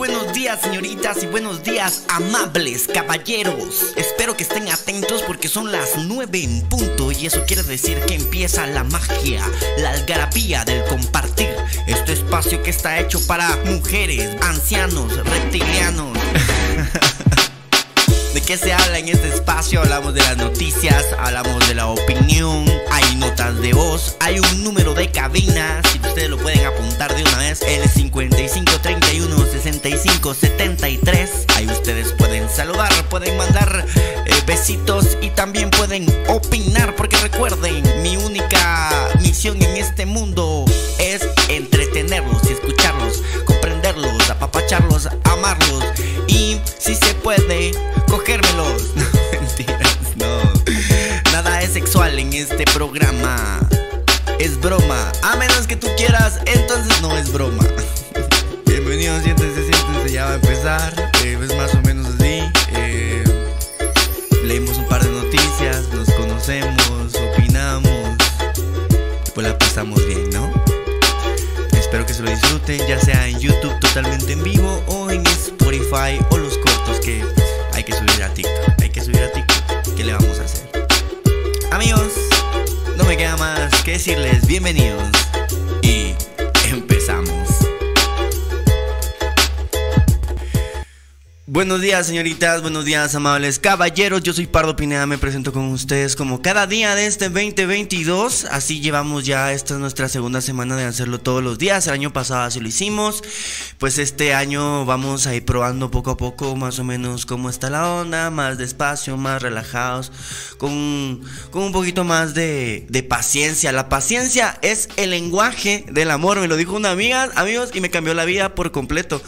buenos días señoritas y buenos días amables caballeros. Espero que estén atentos porque son las 9 en punto y eso quiere decir que empieza la magia, la algarabía del compartir. Este espacio que está hecho para mujeres, ancianos, reptilianos. ¿De qué se habla en este espacio? Hablamos de las noticias, hablamos de la opinión, hay notas de voz, hay un número de cabina, si ustedes lo pueden apuntar de una vez, el 5531 65 73. Ahí ustedes pueden saludar, pueden mandar eh, besitos y también pueden opinar, porque recuerden, mi única misión en este mundo es entretenerlos amarlos y si se puede cogérmelos. No, mentiras, no. Nada es sexual en este programa. Es broma. A menos que tú quieras, entonces no es broma. Bienvenidos, siéntense, siéntense, ya va a empezar. Eh, es más o menos así. Eh, leímos un par de noticias, nos conocemos, opinamos. Pues la pasamos bien. Espero que se lo disfruten, ya sea en YouTube totalmente en vivo o en Spotify o los cortos que hay que subir a TikTok. Hay que subir a TikTok. ¿Qué le vamos a hacer? Amigos, no me queda más que decirles bienvenidos Buenos días, señoritas, buenos días, amables caballeros. Yo soy Pardo Pineda, me presento con ustedes como cada día de este 2022. Así llevamos ya, esta es nuestra segunda semana de hacerlo todos los días. El año pasado así lo hicimos. Pues este año vamos a ir probando poco a poco más o menos cómo está la onda, más despacio, más relajados, con, con un poquito más de, de paciencia. La paciencia es el lenguaje del amor, me lo dijo una amiga, amigos, y me cambió la vida por completo.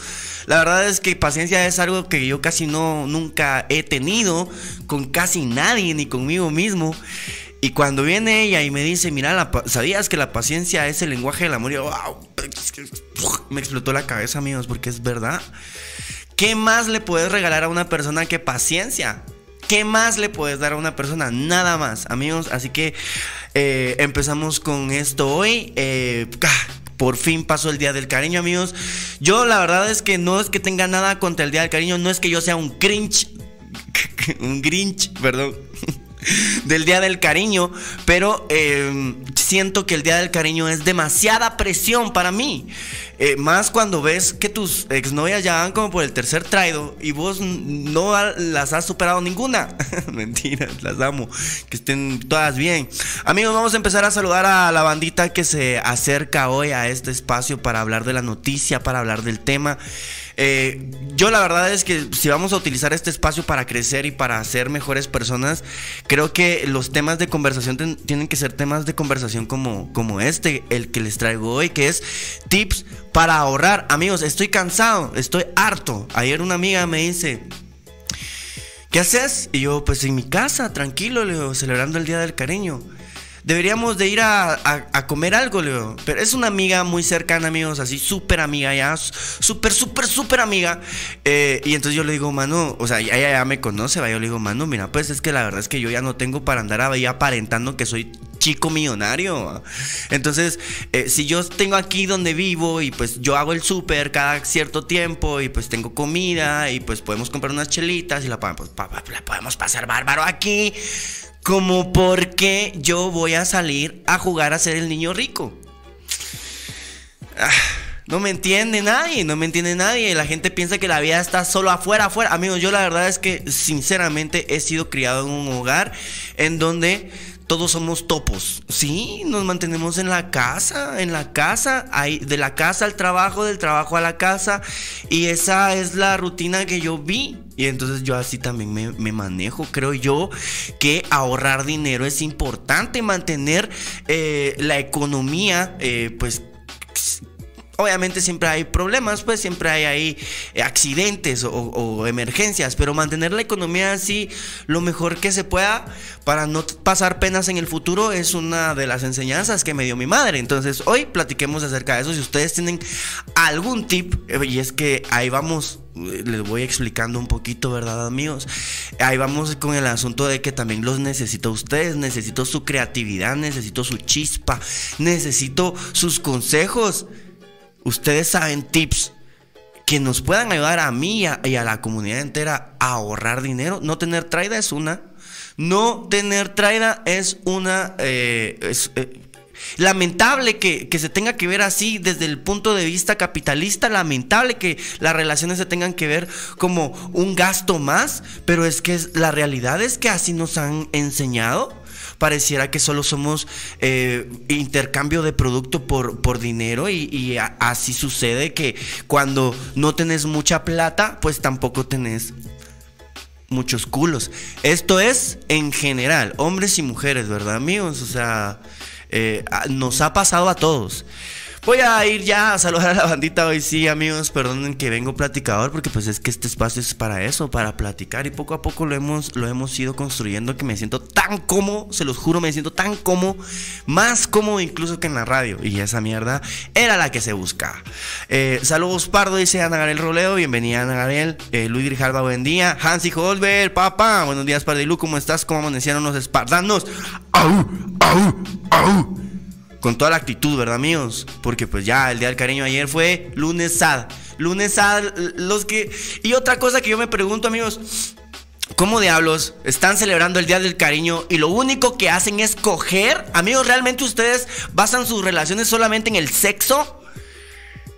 La verdad es que paciencia es algo que yo casi no nunca he tenido con casi nadie ni conmigo mismo. Y cuando viene ella y me dice, mira, ¿sabías que la paciencia es el lenguaje del amor? Y yo, wow, me explotó la cabeza, amigos, porque es verdad. ¿Qué más le puedes regalar a una persona que paciencia? ¿Qué más le puedes dar a una persona? Nada más, amigos. Así que eh, empezamos con esto hoy. Eh, por fin pasó el Día del Cariño, amigos. Yo la verdad es que no es que tenga nada contra el Día del Cariño, no es que yo sea un cringe, un grinch, perdón, del Día del Cariño, pero eh, siento que el Día del Cariño es demasiada presión para mí. Eh, más cuando ves que tus exnovias ya van como por el tercer traido y vos no las has superado ninguna. Mentiras, las amo. Que estén todas bien. Amigos, vamos a empezar a saludar a la bandita que se acerca hoy a este espacio para hablar de la noticia, para hablar del tema. Eh, yo la verdad es que si vamos a utilizar este espacio para crecer y para ser mejores personas, creo que los temas de conversación tienen que ser temas de conversación como, como este, el que les traigo hoy, que es tips para ahorrar. Amigos, estoy cansado, estoy harto. Ayer una amiga me dice, ¿qué haces? Y yo, pues en mi casa, tranquilo, le celebrando el Día del Cariño. Deberíamos de ir a, comer algo, Leo. Pero es una amiga muy cercana, amigos, así súper amiga ya, súper, súper, súper amiga. Eh, y entonces yo le digo, mano, o sea, ella ya me conoce, va. Yo le digo, mano, mira, pues es que la verdad es que yo ya no tengo para andar ahí aparentando que soy chico millonario. Entonces, eh, si yo tengo aquí donde vivo y pues yo hago el súper cada cierto tiempo y pues tengo comida y pues podemos comprar unas chelitas y la podemos pasar bárbaro aquí. Como porque yo voy a salir a jugar a ser el niño rico. Ah, no me entiende nadie, no me entiende nadie. La gente piensa que la vida está solo afuera, afuera. Amigos, yo la verdad es que sinceramente he sido criado en un hogar en donde todos somos topos. Sí, nos mantenemos en la casa, en la casa, de la casa al trabajo, del trabajo a la casa. Y esa es la rutina que yo vi. Y entonces yo así también me, manejo. Creo yo que ahorrar dinero es importante, mantener eh, la economía, eh, pues Obviamente siempre hay problemas, pues siempre hay ahí eh, accidentes o, emergencias, pero mantener la economía así lo mejor que se pueda para no pasar penas en el futuro es una de las enseñanzas que me dio mi madre. Entonces hoy platiquemos acerca de eso. Si ustedes tienen algún tip, eh, y es que ahí vamos eh, les voy explicando un poquito, ¿verdad, amigos? Ahí vamos con el asunto de que también los necesito a ustedes, necesito su creatividad, necesito su chispa, necesito sus consejos. Ustedes saben tips que nos puedan ayudar a mí y a, la comunidad entera a ahorrar dinero. No tener traida es una. No tener traida es una... Eh, eh, lamentable que, que, se tenga que ver así desde el punto de vista capitalista, lamentable que las relaciones se tengan que ver como un gasto más, pero es que la realidad es que así nos han enseñado pareciera que solo somos eh, intercambio de producto por, por dinero y, así sucede que cuando no tenés mucha plata, pues tampoco tenés muchos culos. Esto es en general, hombres y mujeres, ¿verdad amigos? O sea, eh, nos ha pasado a todos. Voy a ir ya a saludar a la bandita hoy sí, amigos. Perdonen que vengo platicador porque pues es que este espacio es para eso, para platicar y poco a poco lo hemos lo hemos ido construyendo que me siento tan cómodo, se los juro, me siento tan cómodo, más cómodo incluso que en la radio y esa mierda era la que se busca. Eh, saludos Pardo dice Ana Gabriel Roleo, bienvenida Ana Gabriel. Eh, Luis Grijalva, buen día. Hansi Holber, papá, buenos días Pardilu, ¿cómo estás? ¿Cómo amanecieron los espartanos? ¡Au! ¡Au! ¡Au! Con toda la actitud, ¿verdad, amigos? Porque pues ya el Día del Cariño ayer fue lunes sad. Lunes sad, los que... Y otra cosa que yo me pregunto, amigos, ¿cómo diablos están celebrando el Día del Cariño y lo único que hacen es coger? Amigos, ¿realmente ustedes basan sus relaciones solamente en el sexo?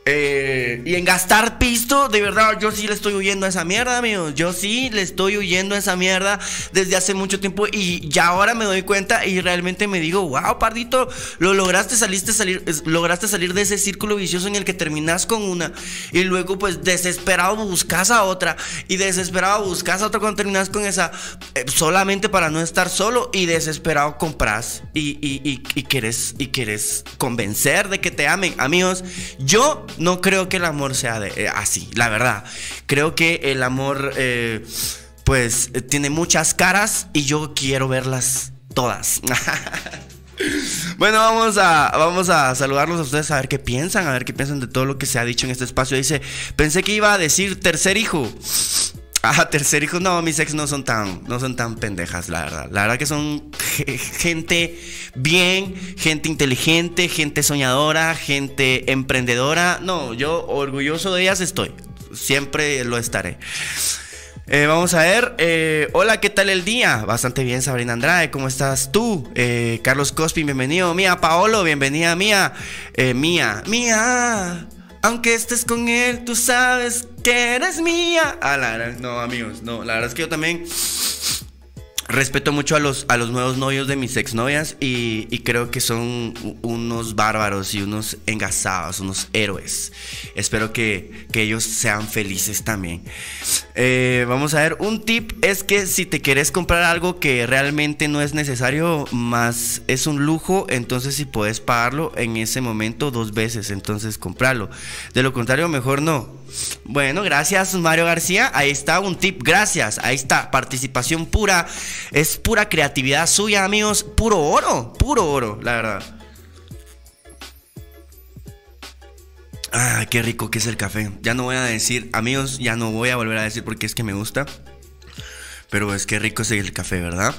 Eh, y en gastar pisto, de verdad, yo sí le estoy huyendo a esa mierda, amigos. Yo sí le estoy huyendo a esa mierda desde hace mucho tiempo y ya ahora me doy cuenta y realmente me digo, wow, pardito, lo lograste, saliste, salir, lograste salir de ese círculo vicioso en el que terminas con una y luego pues desesperado buscas a otra y desesperado buscas a otra cuando terminas con esa eh, solamente para no estar solo y desesperado compras y, y, y, y quieres, y quieres convencer de que te amen, amigos. Yo no creo que el amor sea eh, así, la verdad. Creo que el amor, eh, pues, tiene muchas caras y yo quiero verlas todas. Bueno, vamos a, vamos a saludarlos a ustedes a ver qué piensan, a ver qué piensan de todo lo que se ha dicho en este espacio. Dice, pensé que iba a decir tercer hijo. Ah, tercer hijo, no, mis ex no son tan, no son tan pendejas, la verdad. La verdad que son gente bien, gente inteligente, gente soñadora, gente emprendedora. No, yo orgulloso de ellas estoy. Siempre lo estaré. Eh, vamos a ver. Eh, hola, ¿qué tal el día? Bastante bien, Sabrina Andrade. ¿Cómo estás tú? Eh, Carlos Cospi, bienvenido. Mía Paolo, bienvenida, Mía. Mía, Mía. Aunque estés con él, tú sabes que eres mía. Ah, la verdad, no, amigos, no. La verdad es que yo también Respeto mucho a los, a los nuevos novios de mis exnovias y, y creo que son unos bárbaros y unos engasados, unos héroes. Espero que, ellos sean felices también. Eh, vamos a ver, un tip es que si te quieres comprar algo que realmente no es necesario, más es un lujo, entonces si puedes pagarlo en ese momento dos veces, entonces comprarlo. De lo contrario, mejor no. Bueno, gracias Mario García. Ahí está un tip, gracias. Ahí está, participación pura. Es pura creatividad suya, amigos. Puro oro, puro oro, la verdad. Ah, qué rico que es el café. Ya no voy a decir, amigos, ya no voy a volver a decir porque es que me gusta. Pero es que rico es el café, ¿verdad?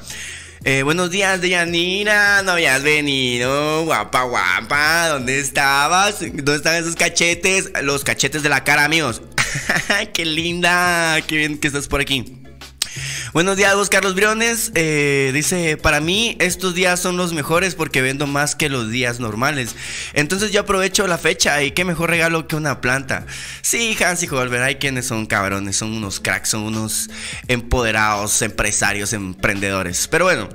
Eh, buenos días, Deyanira. No habías venido. Guapa, guapa. ¿Dónde estabas? ¿Dónde están esos cachetes? Los cachetes de la cara, amigos. Qué linda. Qué bien que estás por aquí. Buenos días, vos Carlos Briones. Eh, dice, para mí estos días son los mejores porque vendo más que los días normales. Entonces yo aprovecho la fecha y qué mejor regalo que una planta. Sí, Hans y Holber, hay quienes son cabrones, son unos cracks, son unos empoderados, empresarios, emprendedores. Pero bueno.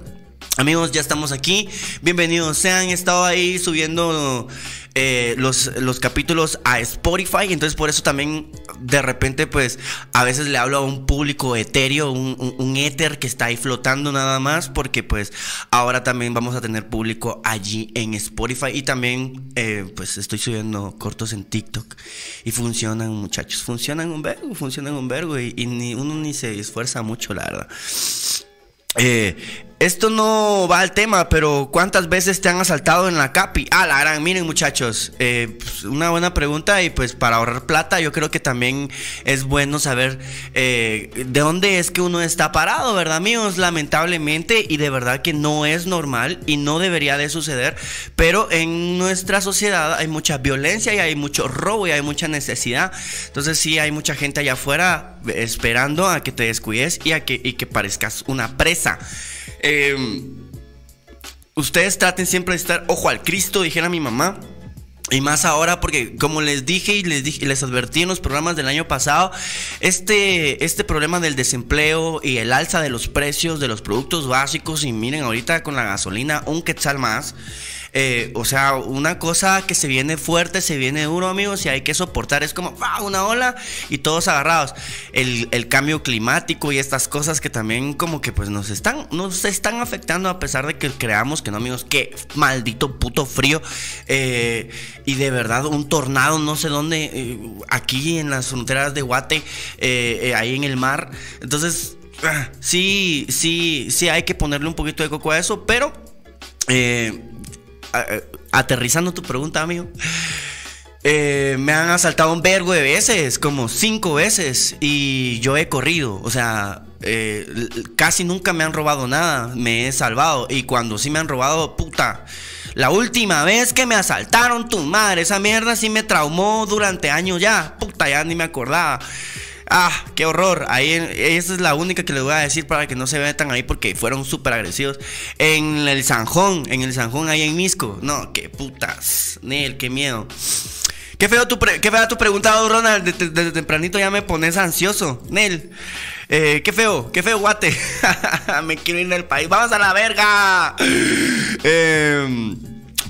Amigos, ya estamos aquí. Bienvenidos. Se han estado ahí subiendo eh, los, los capítulos a Spotify. Entonces, por eso también de repente, pues, a veces le hablo a un público etéreo, un, un, éter que está ahí flotando nada más. Porque, pues, ahora también vamos a tener público allí en Spotify. Y también, eh, pues, estoy subiendo cortos en TikTok. Y funcionan, muchachos. Funcionan un vergo, funcionan un vergo. Y, y ni, uno ni se esfuerza mucho, la verdad. Eh, esto no va al tema, pero ¿cuántas veces te han asaltado en la CAPI? Ah, la gran, miren muchachos, eh, pues, una buena pregunta y pues para ahorrar plata yo creo que también es bueno saber eh, de dónde es que uno está parado, ¿verdad amigos? Lamentablemente y de verdad que no es normal y no debería de suceder, pero en nuestra sociedad hay mucha violencia y hay mucho robo y hay mucha necesidad. Entonces sí hay mucha gente allá afuera esperando a que te descuides y a que, y que parezcas una presa. Eh, ustedes traten siempre de estar ojo al Cristo, dijera mi mamá. Y más ahora porque como les dije y les dije, les advertí en los programas del año pasado, este, este problema del desempleo y el alza de los precios de los productos básicos y miren ahorita con la gasolina un quetzal más, eh, o sea, una cosa que se viene fuerte, se viene duro, amigos, y hay que soportar. Es como una ola y todos agarrados. El, cambio climático y estas cosas que también como que pues nos están, nos están afectando a pesar de que creamos que no, amigos, que maldito puto frío. Eh, y de verdad, un tornado, no sé dónde, eh, aquí en las fronteras de Guate, ahí en el mar. Entonces, ah, sí, sí, sí hay que ponerle un poquito de coco a eso, pero aterrizando tu pregunta, amigo. Eh, me han asaltado un vergo de veces, como cinco veces, y yo he corrido, o sea, eh, casi nunca me han robado nada, me he salvado, y cuando sí me han robado, puta, la última vez que me asaltaron, tu madre, esa mierda sí me traumó durante años ya, puta, ya ni me acordaba. Ah, qué horror. Ahí, esa es la única que les voy a decir para que no se metan ahí porque fueron súper agresivos. En el Sanjón, en el Sanjón ahí en Misco. No, qué putas. Nel, qué miedo. Qué feo tu, qué fea tu pregunta, Ronald. Desde, tempranito ya me pones ansioso. Nel. Eh, qué feo, qué feo, guate. me quiero ir del país. Vamos a la verga. Eh,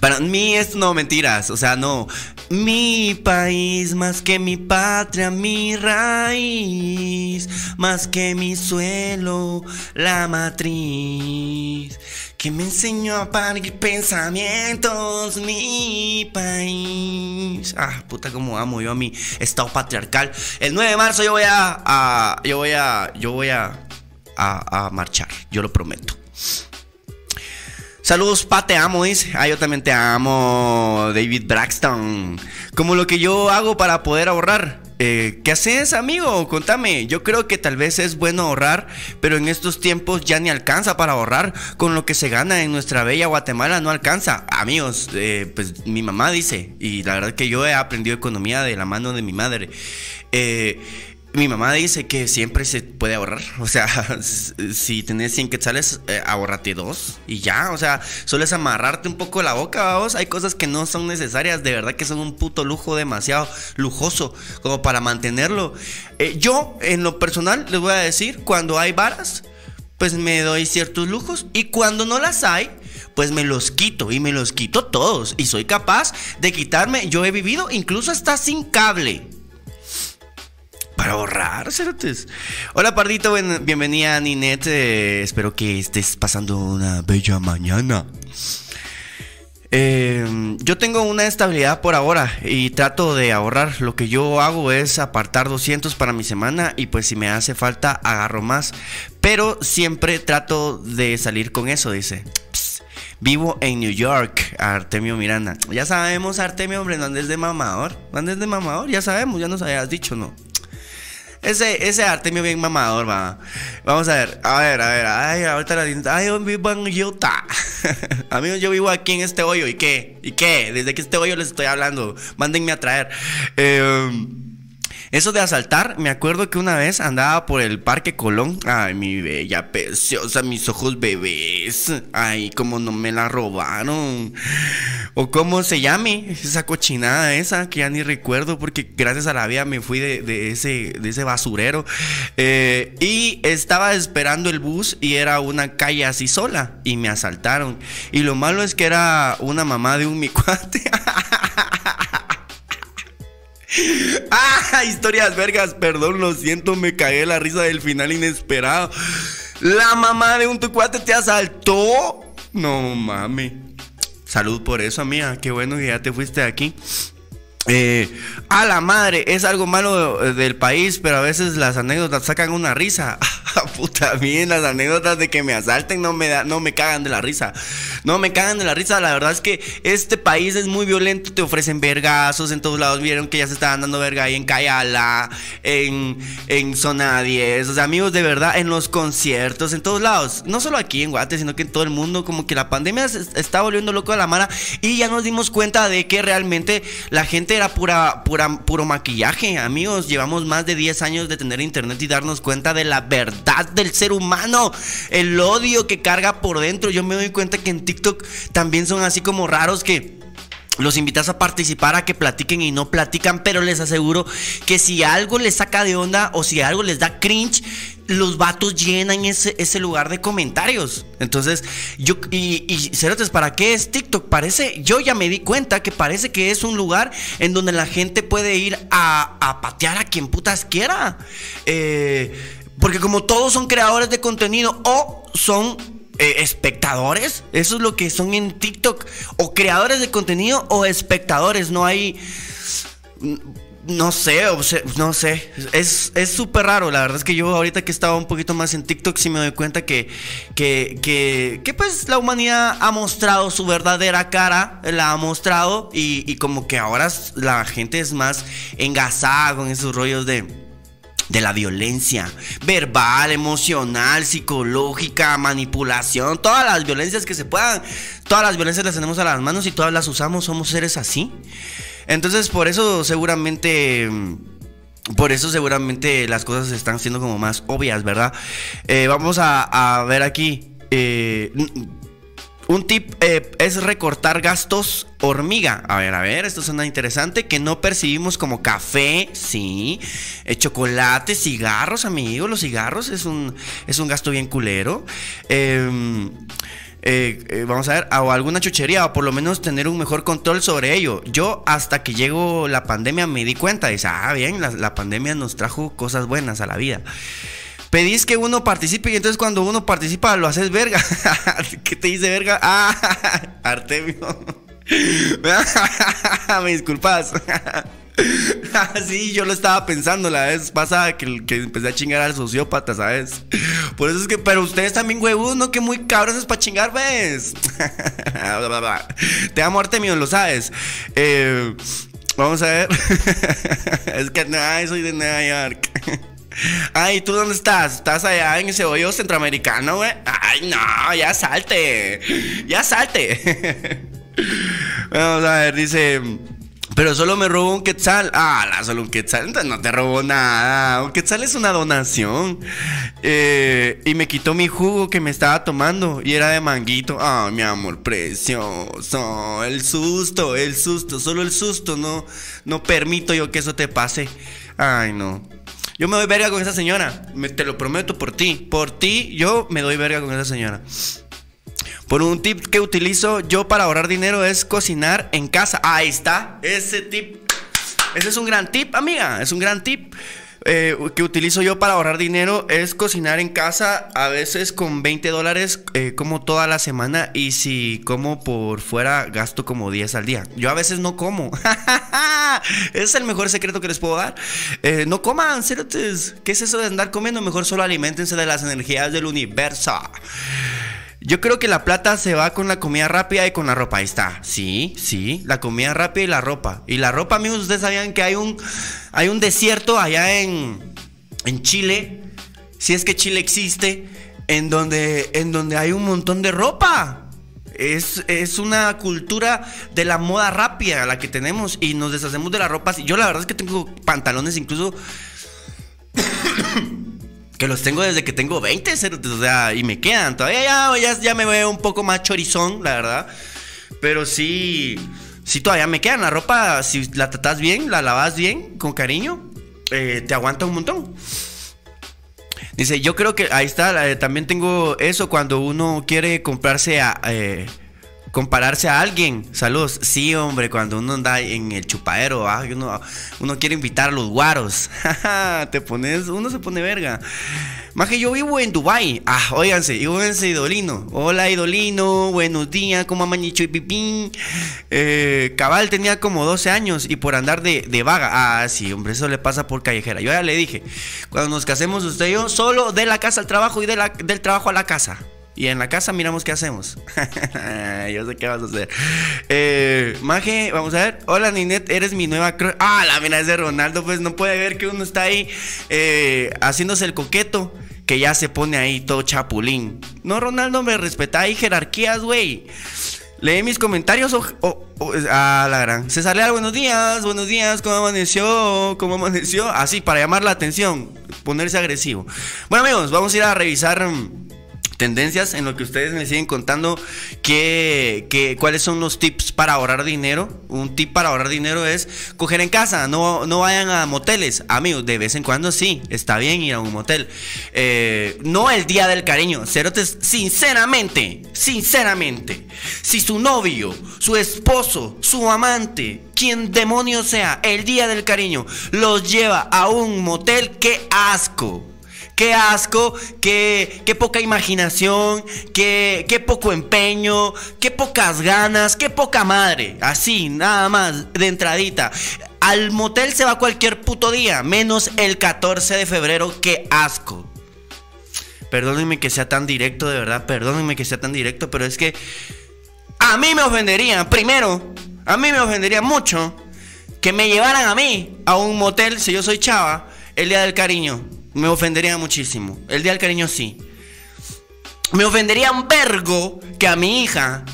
para mí es no mentiras, o sea, no. Mi país más que mi patria, mi raíz, más que mi suelo, la matriz, que me enseñó a parir pensamientos, mi país. Ah, puta como amo yo a mi estado patriarcal. El 9 de marzo yo voy a, yo voy a, yo voy a, a marchar, yo lo prometo. Saludos, pa, te amo, dice. Ah, yo también te amo, David Braxton. Como lo que yo hago para poder ahorrar. Eh, ¿Qué haces, amigo? Contame. Yo creo que tal vez es bueno ahorrar, pero en estos tiempos ya ni alcanza para ahorrar. Con lo que se gana en nuestra bella Guatemala no alcanza. Amigos, eh, pues mi mamá dice, y la verdad que yo he aprendido economía de la mano de mi madre. Eh, mi mamá dice que siempre se puede ahorrar. O sea, si tenés 100 quetzales, eh, dos y ya. O sea, solo es amarrarte un poco la boca, vamos. Hay cosas que no son necesarias. De verdad que son un puto lujo demasiado lujoso como para mantenerlo. Eh, yo, en lo personal, les voy a decir, cuando hay varas, pues me doy ciertos lujos. Y cuando no las hay, pues me los quito y me los quito todos. Y soy capaz de quitarme. Yo he vivido incluso hasta sin cable para ahorrar, cerotes. Hola, Pardito, bienvenida, Ninette. Eh, espero que estés pasando una bella mañana. Eh, yo tengo una estabilidad por ahora y trato de ahorrar. Lo que yo hago es apartar 200 para mi semana y pues si me hace falta agarro más. Pero siempre trato de salir con eso, dice. vivo en New York, Artemio Miranda. Ya sabemos, Artemio, hombre, no andes de mamador. No andes de mamador, ya sabemos, ya nos habías dicho, ¿no? Ese, ese Artemio bien mamador, va. Vamos a ver, a ver, a ver. Ay, ahorita la Ay, yo vivo en Utah. Amigos, yo vivo aquí en este hoyo. ¿Y qué? ¿Y qué? Desde que este hoyo les estoy hablando. Mándenme a traer. Eh. Eso de asaltar, me acuerdo que una vez andaba por el Parque Colón. Ay, mi bella preciosa, mis ojos bebés. Ay, cómo no me la robaron. O cómo se llame esa cochinada esa, que ya ni recuerdo porque gracias a la vida me fui de, ese, de ese basurero. Eh, y estaba esperando el bus y era una calle así sola y me asaltaron. Y lo malo es que era una mamá de un mi cuate. ah, historias vergas, perdón, lo siento, me cagué la risa del final inesperado. La mamá de un tu cuate te asaltó. No mames. Salud por eso, amiga. Qué bueno que ya te fuiste de aquí. Eh, a la madre, es algo malo del país, pero a veces las anécdotas sacan una risa. Puta, bien, las anécdotas de que me asalten no me, da, no me cagan de la risa. No me cagan de la risa. La verdad es que este país es muy violento. Te ofrecen vergazos en todos lados. Vieron que ya se estaban dando verga ahí en Cayala, en, en Zona 10. O sea, amigos, de verdad, en los conciertos, en todos lados. No solo aquí en Guate, sino que en todo el mundo. Como que la pandemia se está volviendo loco a la mara. Y ya nos dimos cuenta de que realmente la gente era pura, pura, puro maquillaje. Amigos, llevamos más de 10 años de tener internet y darnos cuenta de la verdad del ser humano. El odio que carga por dentro. Yo me doy cuenta que en TikTok también son así como raros que los invitas a participar, a que platiquen y no platican, pero les aseguro que si algo les saca de onda o si algo les da cringe, los vatos llenan ese, ese lugar de comentarios. Entonces, yo, y, y Cerotes, ¿para qué es TikTok? Parece, yo ya me di cuenta que parece que es un lugar en donde la gente puede ir a, a patear a quien putas quiera. Eh, porque como todos son creadores de contenido o son eh, espectadores. Eso es lo que son en TikTok. O creadores de contenido o espectadores. No hay... No sé, no sé. Es súper raro. La verdad es que yo ahorita que estaba un poquito más en TikTok sí me doy cuenta que, que, que, que pues la humanidad ha mostrado su verdadera cara. La ha mostrado y, y como que ahora la gente es más engasada con esos rollos de de la violencia verbal, emocional, psicológica, manipulación, todas las violencias que se puedan, todas las violencias las tenemos a las manos y todas las usamos, somos seres así. Entonces por eso seguramente... Por eso seguramente las cosas están siendo como más obvias, ¿verdad? Eh, vamos a, ver aquí. Eh, un tip eh, es recortar gastos hormiga. A ver, a ver, esto suena interesante. Que no percibimos como café, sí. Eh, chocolate, cigarros, amigos. Los cigarros es un, es un gasto bien culero. Em, eh, vamos a ver, o alguna chuchería, o por lo menos tener un mejor control sobre ello. Yo, hasta que llegó la pandemia, me di cuenta. Dice, ah, bien, la pandemia nos trajo cosas buenas a la vida pedís que uno participe y entonces cuando uno participa lo haces verga. ¿Qué te dice verga? Ah, Artemio. Me disculpas. sí, yo lo estaba pensando la vez pasada que, empecé a chingar al sociópata, ¿sabes? Por eso es que, pero ustedes también, huevos, ¿no? Que muy cabrones para chingar, ¿ves? Te amo, Artemio, lo sabes. Eh, vamos a ver. es que nada, soy de Nueva York. Ay, ¿tú dónde estás? ¿Estás allá en ese hoyo centroamericano, güey? Ay, no, ya salte. Ya salte. Vamos a ver, dice. Pero solo me robó un quetzal. Ah, solo un quetzal. Entonces no te robó nada. Un quetzal es una donación. Eh, y me quitó mi jugo que me estaba tomando. Y era de manguito. Ah, mi amor precioso. El susto, el susto. Solo el susto. No, no permito yo que eso te pase. Ay, no. Yo me doy verga con esa señora. te lo prometo por ti. Por ti, yo me doy verga con esa señora. Por un tip que utilizo yo para ahorrar dinero es cocinar en casa. Ahí está. Ese tip. Ese es un gran tip, amiga. Es un gran tip. Eh, que utilizo yo para ahorrar dinero es cocinar en casa, a veces con 20 dólares eh, como toda la semana y si como por fuera gasto como 10 al día. Yo a veces no como. es el mejor secreto que les puedo dar. Eh, no coman, cerotes. ¿Qué es eso de andar comiendo? Mejor solo alimentense de las energías del universo. Yo creo que la plata se va con la comida rápida y con la ropa. Ahí está. Sí, sí, la comida rápida y la ropa. Y la ropa, amigos, ustedes sabían que hay un, hay un desierto allá en, en Chile. Si es que Chile existe. En donde, en donde hay un montón de ropa. Es, es, una cultura de la moda rápida la que tenemos y nos deshacemos de la ropa. Yo la verdad es que tengo pantalones incluso que los tengo desde que tengo 20, o sea, y me quedan. Todavía ya, ya, me veo un poco más chorizón, la verdad. Pero sí, sí todavía me quedan. La ropa, si la tratas bien, la lavas bien, con cariño, eh, te aguanta un montón. Dice, yo creo que ahí está, eh, también tengo eso cuando uno quiere comprarse a, eh, compararse a alguien. Saludos. Sí, hombre, cuando uno anda en el chupadero, ah, uno, uno quiere invitar a los guaros. Te pones, uno se pone verga. Más que yo vivo en Dubai. Ah, óiganse, óiganse, Idolino. Hola, Idolino. Buenos días, como amañicho y pipín. Eh, Cabal tenía como 12 años y por andar de, de, vaga. Ah, sí, hombre, eso le pasa por callejera. Yo ya le dije, cuando nos casemos usted y yo, solo de la casa al trabajo y de la, del trabajo a la casa. Y en la casa miramos qué hacemos. Yo sé qué vas a hacer. Eh, Maje, vamos a ver. Hola Ninet, eres mi nueva Ah, la mina es de Ronaldo. Pues no puede ver que uno está ahí eh, haciéndose el coqueto. Que ya se pone ahí todo chapulín. No, Ronaldo, me respeta ahí jerarquías, güey. Lee mis comentarios o, ah, la gran. César Leal, buenos días, buenos días, ¿cómo amaneció? ¿Cómo amaneció? Así, para llamar la atención, ponerse agresivo. Bueno amigos, vamos a ir a revisar mm, tendencias en lo que ustedes me siguen contando que, cuáles son los tips para ahorrar dinero. Un tip para ahorrar dinero es coger en casa, no, no vayan a moteles. Amigos, de vez en cuando sí, está bien ir a un motel. Eh, no el día del cariño. Cerotes, sinceramente, sinceramente, si su novio, su esposo, su amante, quien demonio sea, el día del cariño, los lleva a un motel, qué asco. Qué asco, qué, qué poca imaginación, qué, qué poco empeño, qué pocas ganas, qué poca madre. Así, nada más, de entradita. Al motel se va cualquier puto día, menos el 14 de febrero, qué asco. Perdónenme que sea tan directo, de verdad, perdónenme que sea tan directo, pero es que a mí me ofendería, primero, a mí me ofendería mucho que me llevaran a mí a un motel, si yo soy chava, el día del cariño. Me ofendería muchísimo. El día del cariño sí. Me ofendería un vergo que a mi hija,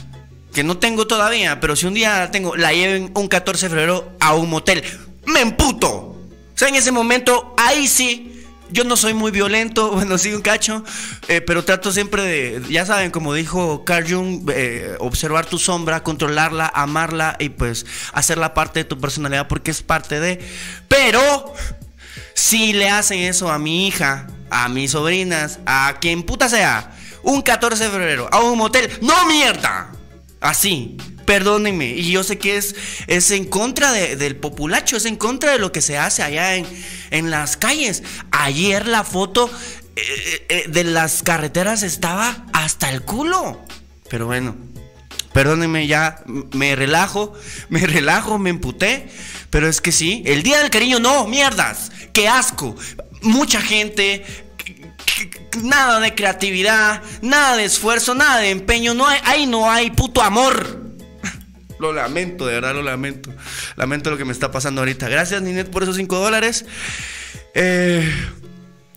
que no tengo todavía, pero si un día la tengo, la lleven un 14 de febrero a un motel. ¡Me emputo! O sea, en ese momento, ahí sí. Yo no soy muy violento, bueno, sí un cacho, eh, pero trato siempre de, ya saben, como dijo Carl Jung, eh, observar tu sombra, controlarla, amarla y pues hacerla parte de tu personalidad porque es parte de... Pero si le hacen eso a mi hija, a mis sobrinas, a quien puta sea, un 14 de febrero, a un motel, ¡no mierda! Así, perdónenme. Y yo sé que es, es en contra del populacho, es en contra de lo que se hace allá en, en las calles. Ayer la foto eh, eh, eh, de las carreteras estaba hasta el culo. Pero bueno, perdónenme, ya me relajo, me relajo, me emputé. Pero es que sí, el día del cariño no, mierdas qué asco. Mucha gente, nada de creatividad, nada de esfuerzo, nada de empeño, no hay, ahí no hay puto amor. Lo lamento, de verdad lo lamento. Lamento lo que me está pasando ahorita. Gracias, Ninet, por esos 5 dólares. Eh,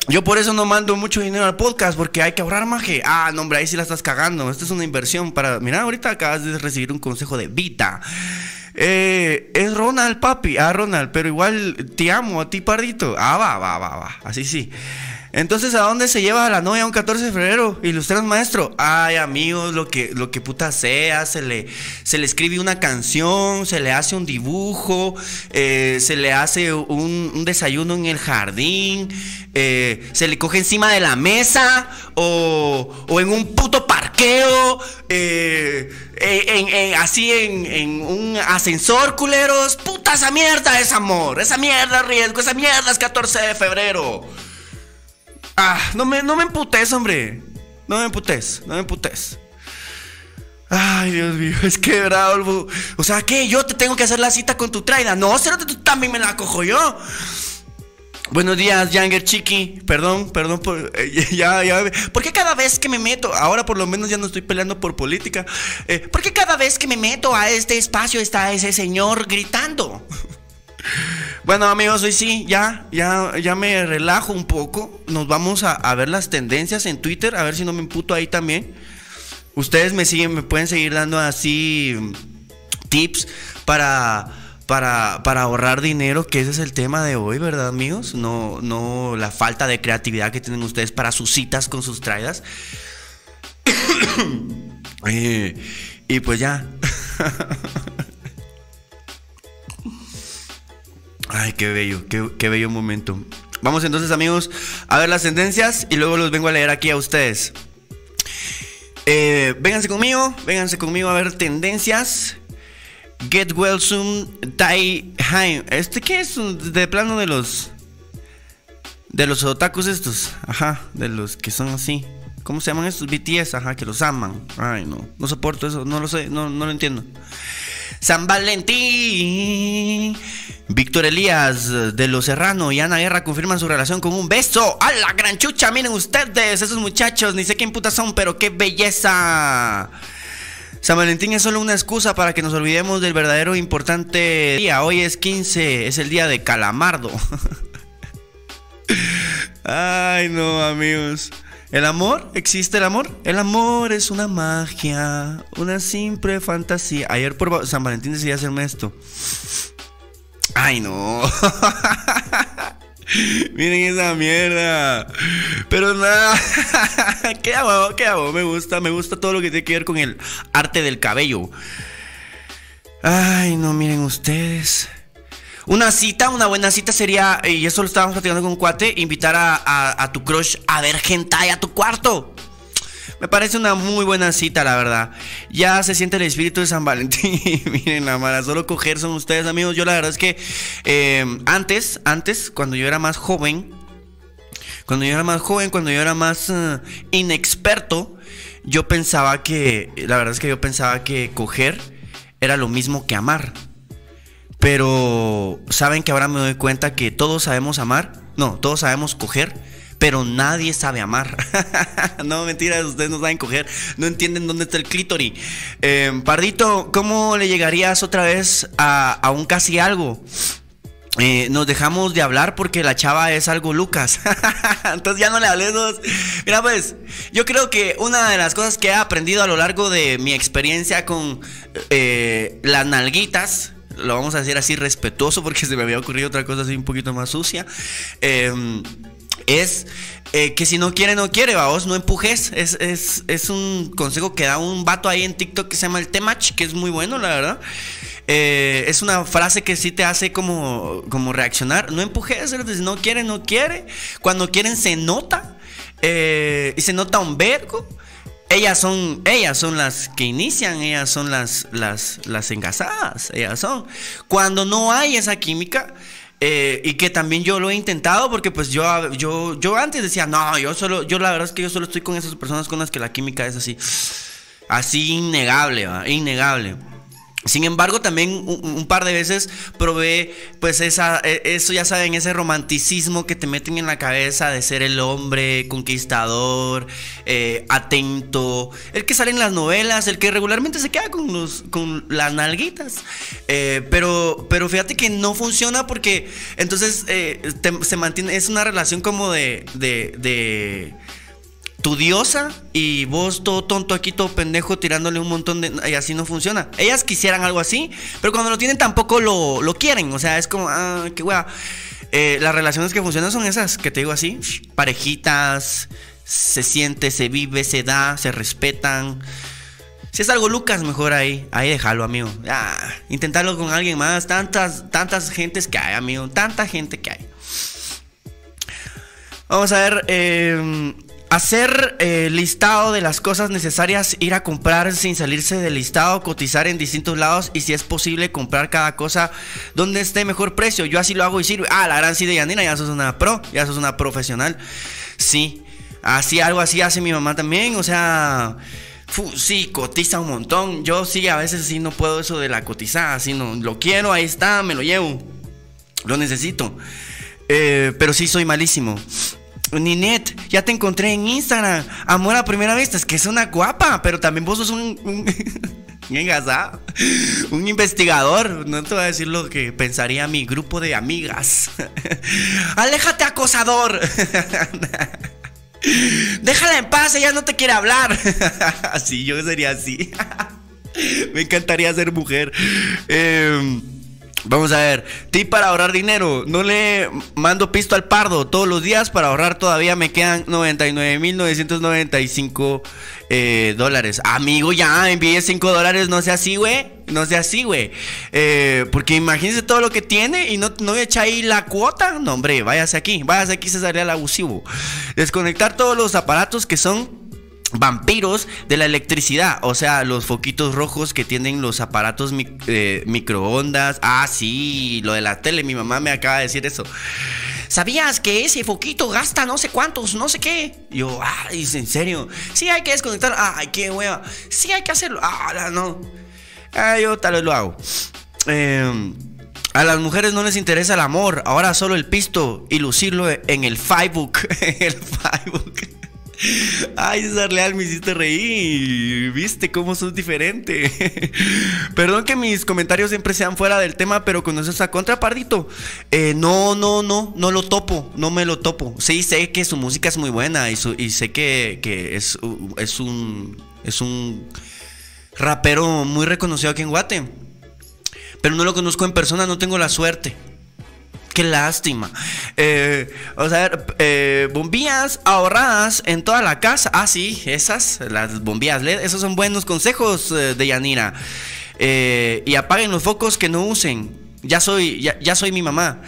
yo por eso no mando mucho dinero al podcast, porque hay que ahorrar maje. Ah, no, hombre, ahí sí la estás cagando. Esta es una inversión para. Mira, ahorita acabas de recibir un consejo de Vita. Eh, es Ronald, papi. Ah, Ronald, pero igual te amo a ti, pardito. Ah, va, va, va, va. Así sí. Entonces, ¿a dónde se lleva a la novia un 14 de febrero? Ilustras maestro. Ay, amigos, lo que, lo que puta sea, se le, se le escribe una canción, se le hace un dibujo, eh, se le hace un, desayuno en el jardín, eh, se le coge encima de la mesa o, o en un puto parqueo, eh, en, así en, en un ascensor, culeros. Puta, esa mierda es amor, esa mierda es riesgo, esa mierda es 14 de febrero. Ah, no me, no me emputes, hombre. No me emputes, no me emputes. Ay, Dios mío, es que bravo. O sea, ¿qué? Yo te tengo que hacer la cita con tu traida. No, que tú también me la cojo yo. Buenos días, Younger Chiqui. Perdón, perdón por. Eh, ya, ya. ¿Por qué cada vez que me meto, ahora por lo menos ya no estoy peleando por política, eh, ¿por qué cada vez que me meto a este espacio está ese señor gritando? Bueno, amigos, hoy sí, ya, ya, ya me relajo un poco. Nos vamos a, ver las tendencias en Twitter, a ver si no me imputo ahí también. Ustedes me siguen, me pueden seguir dando así tips para, para, para ahorrar dinero, que ese es el tema de hoy, ¿verdad, amigos? No, no la falta de creatividad que tienen ustedes para sus citas con sus traidas. Eh, y pues ya. Ay, qué bello, qué, bello momento. Vamos entonces amigos a ver las tendencias y luego los vengo a leer aquí a ustedes. Eh, vénganse conmigo, vénganse conmigo a ver tendencias. Get Well Soon, Die Haim. ¿Este qué es? De plano de los. De los otakus estos. Ajá, de los que son así. ¿Cómo se llaman estos? BTS, ajá, que los aman. Ay, no. No soporto eso, no lo sé, no, no lo entiendo. San Valentín. Víctor Elías de Los Serrano y Ana Guerra confirman su relación con un beso. ¡A la gran chucha! Miren ustedes, esos muchachos, ni sé qué putas son, pero qué belleza. San Valentín es solo una excusa para que nos olvidemos del verdadero importante día. Hoy es 15, es el día de Calamardo. Ay, no, amigos. ¿El amor? ¿Existe el amor? El amor es una magia, una simple fantasía. Ayer por San Valentín decidí hacerme esto. Ay, no. Miren esa mierda. Pero nada. ¿Qué hago? ¿Qué hago? Me gusta, me gusta todo lo que tiene que ver con el arte del cabello. Ay, no, miren ustedes. Una cita, una buena cita sería, y eso lo estábamos platicando con cuate, invitar a, tu crush a ver hentai a tu cuarto. Me parece una muy buena cita, la verdad. Ya se siente el espíritu de San Valentín. Miren, la mala, solo coger son ustedes, amigos. Yo la verdad es que eh, antes, antes, cuando yo era más joven, cuando yo era más joven, cuando yo era más eh, inexperto, yo pensaba que, la verdad es que yo pensaba que coger era lo mismo que amar. Pero saben que ahora me doy cuenta que todos sabemos amar. No, todos sabemos coger, pero nadie sabe amar. no, mentiras, ustedes no saben coger, no entienden dónde está el clítoris. Em, Pardito, ¿cómo le llegarías otra vez a, un casi algo? Eh, nos dejamos de hablar porque la chava es algo Lucas. Entonces ya no le hablé dos. Mira, pues, yo creo que una de las cosas que he aprendido a lo largo de mi experiencia con eh, las nalguitas lo vamos a decir así respetuoso porque se me había ocurrido otra cosa así un poquito más sucia. Em, es eh, que si no quiere, no quiere, vos no empujes. Es, un consejo que da un vato ahí en TikTok que se llama el Temach, que es muy bueno, la verdad. Eh, es una frase que sí te hace como, como reaccionar. No empujes, si no quiere, no quiere. Cuando quieren se nota. Eh, y se nota un vergo ellas son, ellas son las que inician, ellas son las, las, las engasadas, ellas son. Cuando no hay esa química, eh, y que también yo lo he intentado porque pues yo, yo, yo antes decía, no, yo solo, yo la verdad es que yo solo estoy con esas personas con las que la química es así, así innegable, innegable. Sin embargo, también un, par de veces probé, pues, esa, e, eso ya saben, ese romanticismo que te meten en la cabeza de ser el hombre conquistador, eh, atento, el que sale en las novelas, el que regularmente se queda con, los, con las nalguitas. Eh, pero, pero fíjate que no funciona porque entonces eh, se mantiene, es una relación como de, de, de tu diosa y vos todo tonto aquí, todo pendejo, tirándole un montón de... Y así no funciona. Ellas quisieran algo así, pero cuando lo tienen tampoco lo, lo quieren. O sea, es como, ah, qué wea. Eh, las relaciones que funcionan son esas, que te digo así, parejitas, se siente, se vive, se da, se respetan. Si es algo Lucas, mejor ahí, ahí déjalo, amigo. Intentarlo con alguien más. Tantas, tantas gentes que hay, amigo. Tanta gente que hay. Vamos a ver. Eh, Hacer eh, listado de las cosas necesarias, ir a comprar sin salirse del listado, cotizar en distintos lados y si es posible comprar cada cosa donde esté mejor precio. Yo así lo hago y sirve. Ah, la gran de Yanina, ya sos una pro, ya sos una profesional. Sí, así algo así hace mi mamá también, o sea... sí, cotiza un montón. Yo sí, a veces sí no puedo eso de la cotizada. Si no lo quiero, ahí está, me lo llevo. Lo necesito. Eh, pero sí soy malísimo. Ninet, ya te encontré en Instagram. Amor a primera vista, es que es una guapa, pero también vos sos un. un, un investigador. No te voy a decir lo que pensaría mi grupo de amigas. ¡Aléjate, acosador! Déjala en paz, ella no te quiere hablar. así, yo sería así. Me encantaría ser mujer. Eh. Vamos a ver, tip para ahorrar dinero. No le mando pisto al pardo todos los días para ahorrar. Todavía me quedan 99.995 eh, dólares. Amigo, ya envíe 5 dólares. No sea así, güey. No sea así, güey. Eh, porque imagínese todo lo que tiene y no, no echa ahí la cuota. No, hombre, váyase aquí. Váyase aquí, se salía el abusivo. Desconectar todos los aparatos que son vampiros de la electricidad, o sea, los foquitos rojos que tienen los aparatos eh, microondas. Ah, sí, lo de la tele, mi mamá me acaba de decir eso. ¿Sabías que ese foquito gasta no sé cuántos, no sé qué? yo, ah, en serio. Sí, hay que desconectar. Ay, qué hueva. Sí, hay que hacerlo. Ah, no. Ah, yo tal vez lo hago. Eh, a las mujeres no les interesa el amor, ahora solo el pisto y lucirlo en el Facebook. el Facebook. Ay, César Leal, me hiciste reír. Viste cómo sos diferente. Perdón que mis comentarios siempre sean fuera del tema, pero conoces a Contrapardito. Eh, no, no, no, no lo topo, no me lo topo. Sí, sé que su música es muy buena y, sé que, es, es, un, es un rapero muy reconocido aquí en Guate. Pero no lo conozco en persona, no tengo la suerte. Qué lástima. Eh, o sea, eh, bombillas ahorradas en toda la casa. Ah, sí, esas, las bombillas LED. Esos son buenos consejos eh, de Yanira. y apaguen los focos que no usen. Ya soy, ya, soy mi mamá.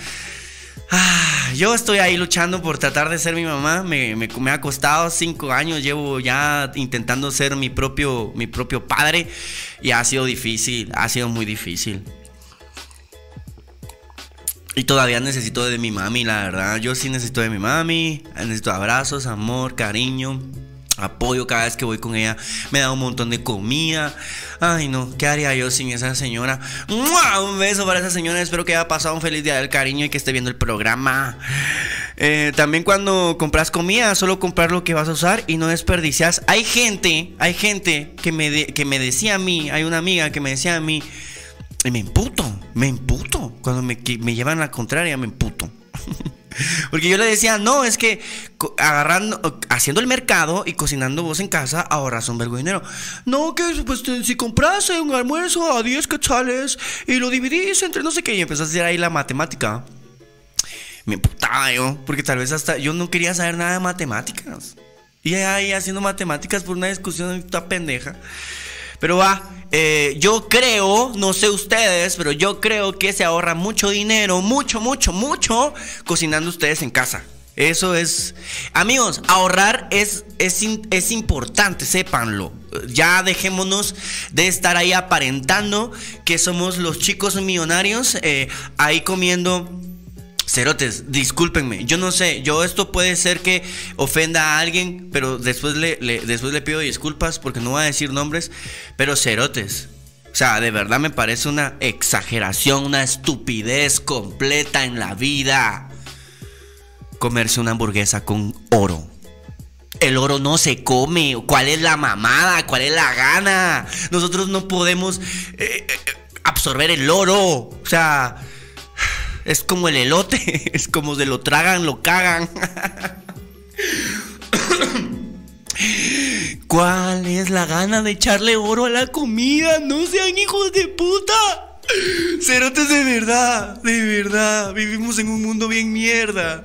Ah, yo estoy ahí luchando por tratar de ser mi mamá. Me, me, ha costado cinco años. Llevo ya intentando ser mi propio, mi propio padre. Y ha sido difícil. Ha sido muy difícil. Y todavía necesito de mi mami, la verdad. Yo sí necesito de mi mami. Necesito abrazos, amor, cariño, apoyo cada vez que voy con ella. Me da un montón de comida. Ay, no, ¿qué haría yo sin esa señora? Un beso para esa señora. Espero que haya pasado un feliz día del cariño y que esté viendo el programa. Eh, también cuando compras comida, solo comprar lo que vas a usar y no desperdicias. Hay gente, hay gente que me, que me decía a mí, hay una amiga que me decía a mí y me emputo, me emputo. Cuando me, me llevan la contraria, me emputo. Porque yo le decía, no, es que agarrando, haciendo el mercado y cocinando vos en casa, ahorras un vergo de dinero. No, que pues si compras un almuerzo a 10 cachales y lo dividís entre no sé qué, y empezás a hacer ahí la matemática. Me emputaba yo, porque tal vez hasta yo no quería saber nada de matemáticas. Y ahí haciendo matemáticas por una discusión toda pendeja. Pero va, eh, yo creo, no sé ustedes, pero yo creo que se ahorra mucho dinero, mucho, mucho, mucho, cocinando ustedes en casa. Eso es. Amigos, ahorrar es, es, es, importante, sépanlo. Ya dejémonos de estar ahí aparentando que somos los chicos millonarios eh, ahí comiendo Cerotes, discúlpenme, yo no sé, yo esto puede ser que ofenda a alguien, pero después le, después le pido disculpas porque no voy a decir nombres, pero cerotes. O sea, de verdad me parece una exageración, una estupidez completa en la vida. Comerse una hamburguesa con oro. El oro no se come. ¿Cuál es la mamada? ¿Cuál es la gana? Nosotros no podemos eh, eh, absorber el oro. O sea, es como el elote, es como se lo tragan, lo cagan. ¿Cuál es la gana de echarle oro a la comida? No sean hijos de puta. Cerotes de verdad, de verdad. Vivimos en un mundo bien mierda.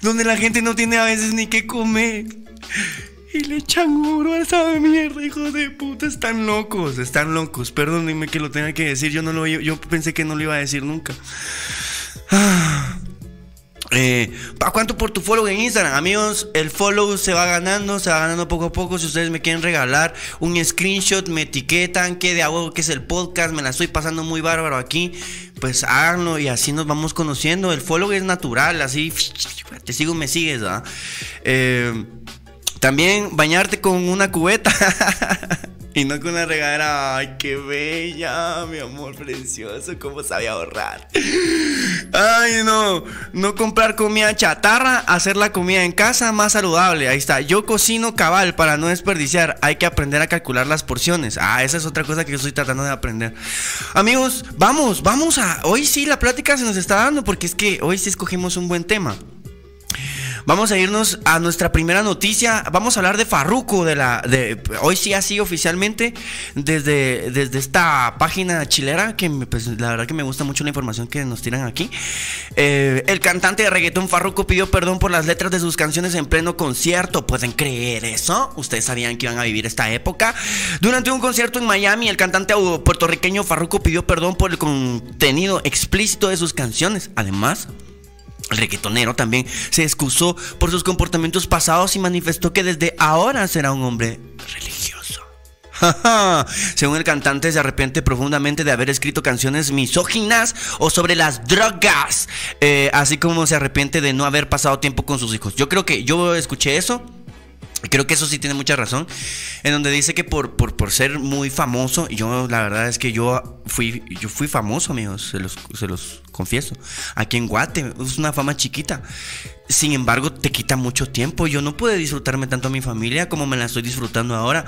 Donde la gente no tiene a veces ni qué comer. Y le echan oro a esa mierda, hijos de puta. Están locos, están locos. Perdónenme que lo tenga que decir. Yo no lo yo pensé que no lo iba a decir nunca. Eh, ¿Para cuánto por tu follow en Instagram? Amigos, el follow se va ganando, se va ganando poco a poco. Si ustedes me quieren regalar un screenshot, me etiquetan, que de agua que es el podcast, me la estoy pasando muy bárbaro aquí. Pues háganlo y así nos vamos conociendo. El follow es natural, así te sigo, me sigues, eh, también bañarte con una cubeta. Y no con una regadera, ay, qué bella, mi amor precioso, cómo sabe ahorrar. Ay, no, no comprar comida chatarra, hacer la comida en casa más saludable. Ahí está, yo cocino cabal para no desperdiciar. Hay que aprender a calcular las porciones. Ah, esa es otra cosa que yo estoy tratando de aprender. Amigos, vamos, vamos a. Hoy sí la plática se nos está dando porque es que hoy sí escogimos un buen tema. Vamos a irnos a nuestra primera noticia. Vamos a hablar de Farruko, de la, de, hoy sí así oficialmente, desde, desde esta página chilera, que pues, la verdad que me gusta mucho la información que nos tiran aquí. Eh, el cantante de reggaetón Farruko pidió perdón por las letras de sus canciones en pleno concierto. ¿Pueden creer eso? ¿Ustedes sabían que iban a vivir esta época? Durante un concierto en Miami, el cantante puertorriqueño Farruko pidió perdón por el contenido explícito de sus canciones. Además, reggaetonero también se excusó por sus comportamientos pasados y manifestó que desde ahora será un hombre religioso. Según el cantante, se arrepiente profundamente de haber escrito canciones misóginas o sobre las drogas, eh, así como se arrepiente de no haber pasado tiempo con sus hijos. Yo creo que yo escuché eso Creo que eso sí tiene mucha razón. En donde dice que por, por, ser muy famoso, yo la verdad es que yo fui, yo fui famoso, amigos, se los, se los confieso. Aquí en Guate, es una fama chiquita. Sin embargo, te quita mucho tiempo. Yo no pude disfrutarme tanto a mi familia como me la estoy disfrutando ahora.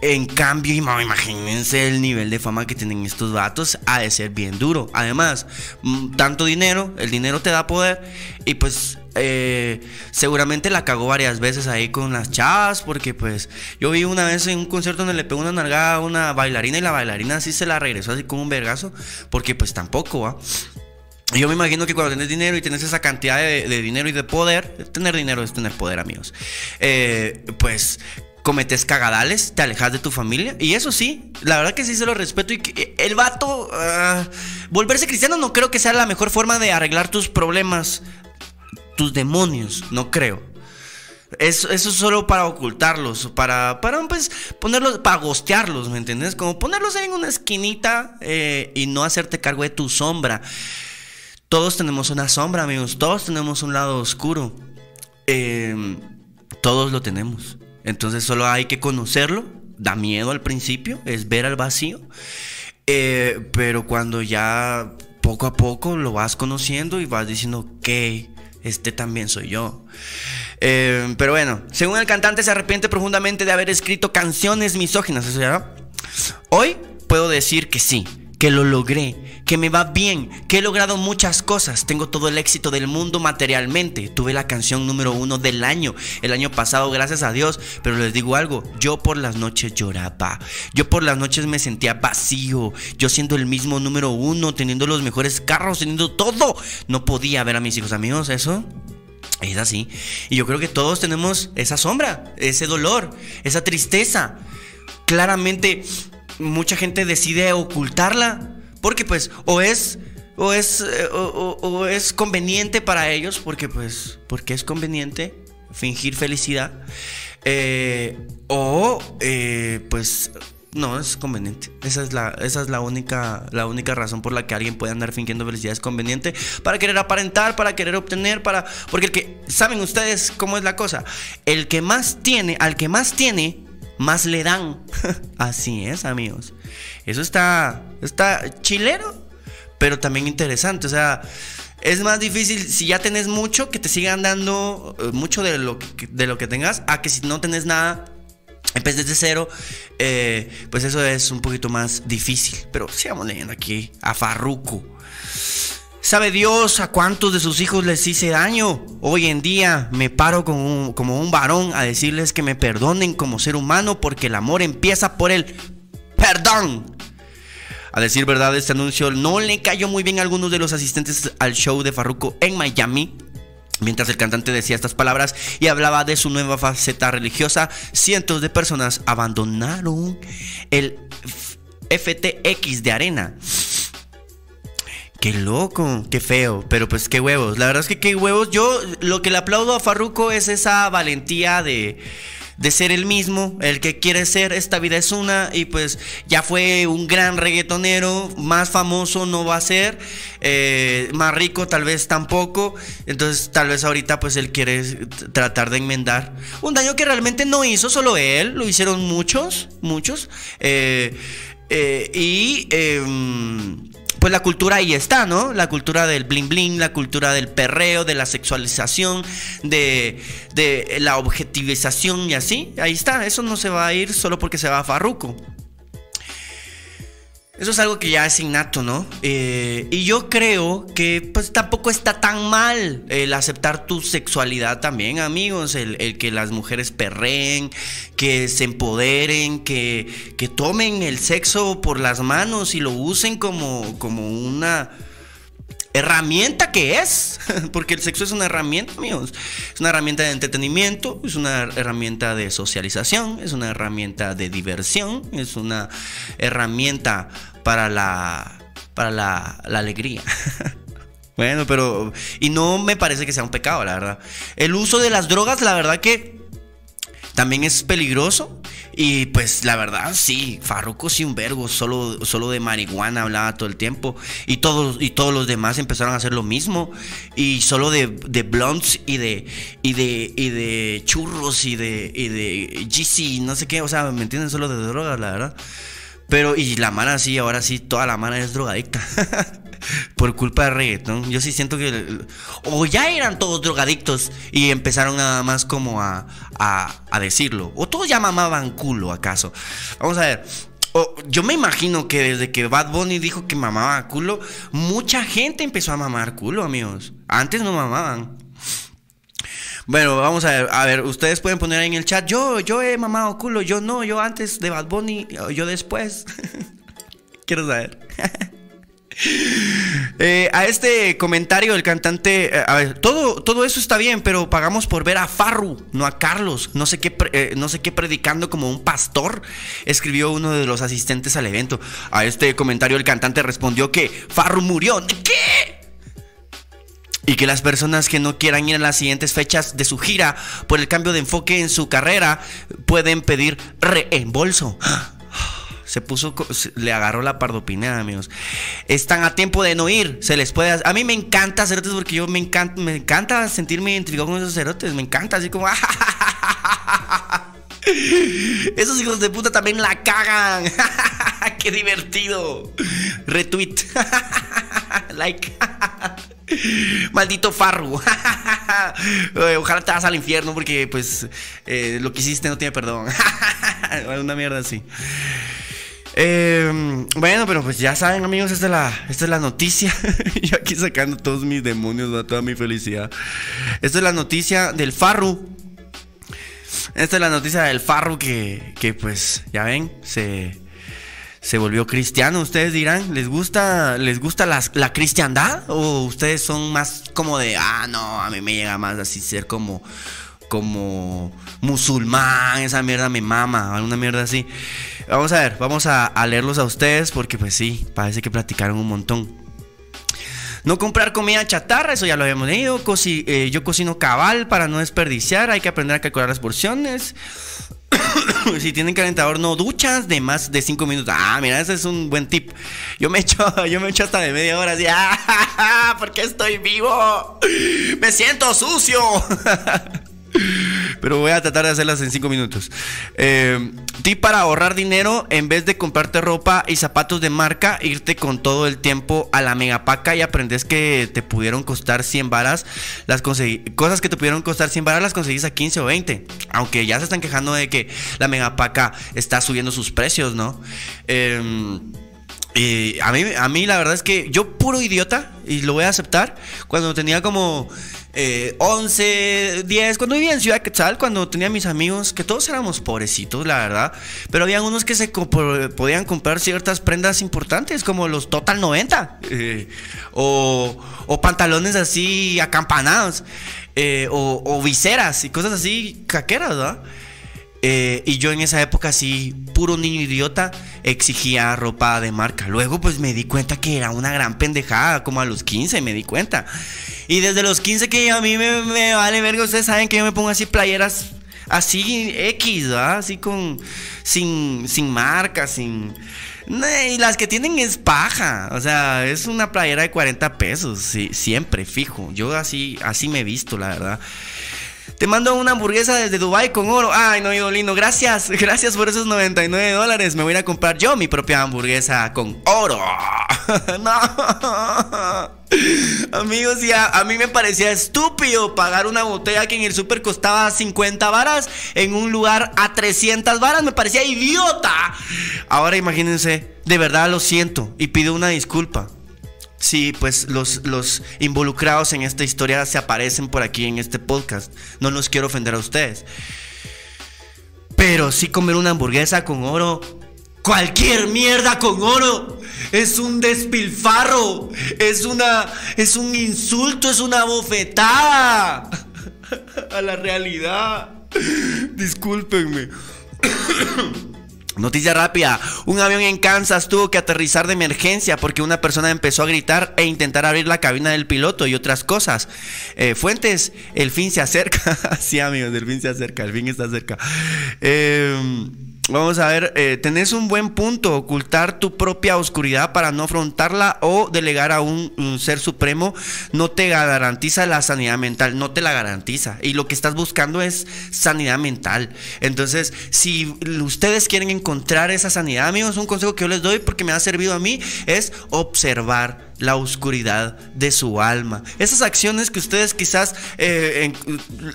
En cambio, imagínense el nivel de fama que tienen estos vatos. Ha de ser bien duro. Además, mm, tanto dinero, el dinero te da poder. Y pues eh, seguramente la cagó varias veces ahí con las chavas, porque pues yo vi una vez en un concierto donde le pegó una nalgada a una bailarina y la bailarina así se la regresó así con un vergazo, porque pues tampoco, ¿va? Yo me imagino que cuando tienes dinero y tienes esa cantidad de, dinero y de poder, tener dinero es tener poder, amigos. Eh, pues cometes cagadales, te alejas de tu familia. Y eso sí, la verdad que sí se lo respeto. Y el vato, ah, volverse cristiano no creo que sea la mejor forma de arreglar tus problemas tus demonios, no creo. Eso, eso es solo para ocultarlos, para, para pues, ponerlos, para gostearlos, ¿me entiendes? Como ponerlos en una esquinita eh, y no hacerte cargo de tu sombra. Todos tenemos una sombra, amigos, todos tenemos un lado oscuro. Em, todos lo tenemos. Entonces solo hay que conocerlo. Da miedo al principio, es ver al vacío. Eh, pero cuando ya poco a poco lo vas conociendo y vas diciendo, ok, este también soy yo. Eh, pero bueno, según el cantante se arrepiente profundamente de haber escrito canciones misóginas. Hoy puedo decir que sí, que lo logré, que me va bien, que he logrado muchas cosas, tengo todo el éxito del mundo materialmente, tuve la canción número uno del año, el año pasado, gracias a Dios, pero les digo algo, yo por las noches lloraba, yo por las noches me sentía vacío, yo siendo el mismo número uno, teniendo los mejores carros, teniendo todo, no podía ver a mis hijos. Amigos, eso es así. Y yo creo que todos tenemos esa sombra, ese dolor, esa tristeza. Claramente mucha gente decide ocultarla porque pues o es o es eh, o, es conveniente para ellos porque pues porque es conveniente fingir felicidad eh, o eh, pues no es conveniente. Esa es la, esa es la única, la única razón por la que alguien puede andar fingiendo felicidad. Es conveniente para querer aparentar, para querer obtener, para. Porque el que. ¿Saben ustedes cómo es la cosa? El que más tiene, al que más tiene, más le dan. Así es, amigos. Eso está, está chilero, pero también interesante. O sea, es más difícil si ya tenés mucho que te sigan dando eh, mucho de lo que, de lo que tengas, a que si no tenés nada, vez desde cero, eh, pues eso es un poquito más difícil. Pero sigamos leyendo aquí a Farruko. ¿Sabe Dios a cuántos de sus hijos les hice daño? Hoy en día me paro como un, varón a decirles que me perdonen como ser humano porque el amor empieza por el perdón. A decir verdad, este anuncio no le cayó muy bien a algunos de los asistentes al show de Farruko en Miami. Mientras el cantante decía estas palabras y hablaba de su nueva faceta religiosa, cientos de personas abandonaron el FTX de arena Qué loco, qué feo, pero pues qué huevos. La verdad es que qué huevos. Yo lo que le aplaudo a Farruko es esa valentía de, de ser el mismo, el que quiere ser, esta vida es una, y pues ya fue un gran reggaetonero, más famoso no va a ser, eh, más rico tal vez tampoco, entonces tal vez ahorita pues él quiere tratar de enmendar un daño que realmente no hizo solo él, lo hicieron muchos, muchos, eh, eh, y em, pues la cultura ahí está, ¿no? La cultura del bling bling, la cultura del perreo, de la sexualización, de, de la objetivización y así. Ahí está, eso no se va a ir solo porque se va a Farruco. Eso es algo que ya es innato, ¿no? Eh, y yo creo que pues tampoco está tan mal el aceptar tu sexualidad también, amigos. El, que las mujeres perreen, que se empoderen, que, que, tomen el sexo por las manos y lo usen como, como una herramienta que es, porque el sexo es una herramienta, amigos. Es una herramienta de entretenimiento, es una herramienta de socialización, es una herramienta de diversión, es una herramienta para la, para la, alegría. Bueno, pero. Y no me parece que sea un pecado, la verdad. El uso de las drogas, la verdad que. También es peligroso. Y pues la verdad, sí, Farruko sí un vergo, solo, solo de marihuana hablaba todo el tiempo. Y todos, y todos los demás empezaron a hacer lo mismo. Y solo de, de blunts y de, y de, y de churros y de, y de GC, no sé qué. O sea, ¿me entienden? Solo de drogas, la verdad. Pero, y la mano sí, ahora sí, toda la mano es drogadicta. por culpa de reggaetón. Yo sí siento que. O ya eran todos drogadictos y empezaron nada más como a, a, decirlo. O todos ya mamaban culo, acaso. Vamos a ver. yo me imagino que desde que Bad Bunny dijo que mamaba culo, mucha gente empezó a mamar culo, amigos. Antes no mamaban. Bueno, vamos a ver, a ver, ustedes pueden poner ahí en el chat, yo, yo he mamado culo, yo no, yo antes de Bad Bunny, yo después. Quiero saber. Eh, a este comentario del cantante, eh, a ver, todo, todo eso está bien, pero pagamos por ver a Farru, no a Carlos. No sé qué, eh, no sé qué predicando como un pastor, escribió uno de los asistentes al evento. A este comentario el cantante respondió que Farru murió. ¿Qué? Y que las personas que no quieran ir a las siguientes fechas de su gira por el cambio de enfoque en su carrera pueden pedir reembolso. Se puso, le agarró la pardopinada, amigos. Están a tiempo de no ir, se les puede. A mí me encanta cerotes porque yo me encanta, me encanta sentirme identificado con esos cerotes. Me encanta, así como. Esos hijos de puta también la cagan. Qué divertido. Retweet. like. Maldito Farru. Ojalá te vas al infierno porque pues eh, lo que hiciste no tiene perdón. Una mierda así. Eh, bueno, pero pues ya saben, amigos, esta es la, esta es la noticia. Yo aquí sacando todos mis demonios, toda mi felicidad. Esta es la noticia del Farru. Esta es la noticia del Farru que, que pues, ya ven, se, se volvió cristiano. Ustedes dirán, ¿les gusta, les gusta la, la, cristiandad? ¿O ustedes son más como de, ah, no, a mí me llega más así ser como, como musulmán, esa mierda me mama, alguna mierda así. Vamos a ver, vamos a, leerlos a ustedes porque pues sí, parece que platicaron un montón. No comprar comida chatarra, eso ya lo habíamos leído. Eh, yo cocino cabal para no desperdiciar, hay que aprender a calcular las porciones. si tienen calentador, no duchas de más de 5 minutos. Ah, mira, ese es un buen tip. Yo me echo, yo me echo hasta de media hora así. ¡Ah! ¿Por qué estoy vivo? Me siento sucio. Pero voy a tratar de hacerlas en 5 minutos. Eh, para ahorrar dinero, en vez de comprarte ropa y zapatos de marca, irte con todo el tiempo a la megapaca y aprendes que te pudieron costar 100 varas. Las cosas que te pudieron costar 100 varas las conseguís a 15 o 20. Aunque ya se están quejando de que la megapaca está subiendo sus precios, ¿no? Eh, y a mí, a mí la verdad es que yo puro idiota, y lo voy a aceptar, cuando tenía como 11, eh, 10, cuando vivía en Ciudad Quetzal, cuando tenía mis amigos, que todos éramos pobrecitos, la verdad, pero había unos que se podían comprar ciertas prendas importantes, como los Total 90, eh, o, o, pantalones así acampanados, eh, o, o viseras y cosas así caqueras, ¿verdad? Eh, y yo en esa época, así, puro niño idiota, exigía ropa de marca. Luego, pues me di cuenta que era una gran pendejada, como a los 15 me di cuenta. Y desde los 15 que a mí me, vale verga, ustedes saben que yo me pongo así playeras así X, ¿verdad? Así con, sin, sin marca, sin... Y las que tienen es paja, o sea, es una playera de 40 pesos, siempre, fijo. Yo así, así me he visto, la verdad. Te mando una hamburguesa desde Dubai con oro. Ay, no, ido lindo. Gracias. Gracias por esos 99 dólares. Me voy a comprar yo mi propia hamburguesa con oro. no. Amigos, ya a, mí me parecía estúpido pagar una botella que en el super costaba 50 varas en un lugar a 300 varas. Me parecía idiota. Ahora imagínense, de verdad lo siento y pido una disculpa. Sí, pues los, los involucrados en esta historia se aparecen por aquí en este podcast. No los quiero ofender a ustedes. Pero sí comer una hamburguesa con oro. Cualquier mierda con oro es un despilfarro, es una es un insulto, es una bofetada a la realidad. Discúlpenme. Noticia rápida, un avión en Kansas tuvo que aterrizar de emergencia porque una persona empezó a gritar e intentar abrir la cabina del piloto y otras cosas. Eh, fuentes, el fin se acerca. sí amigos, el fin se acerca, el fin está cerca. Eh, Vamos a ver, eh, tenés un buen punto, ocultar tu propia oscuridad para no afrontarla o delegar a un, ser supremo no te garantiza la sanidad mental, no te la garantiza. Y lo que estás buscando es sanidad mental. Entonces, si ustedes quieren encontrar esa sanidad, amigos, un consejo que yo les doy porque me ha servido a mí es observar la oscuridad de su alma. Esas acciones que ustedes quizás eh,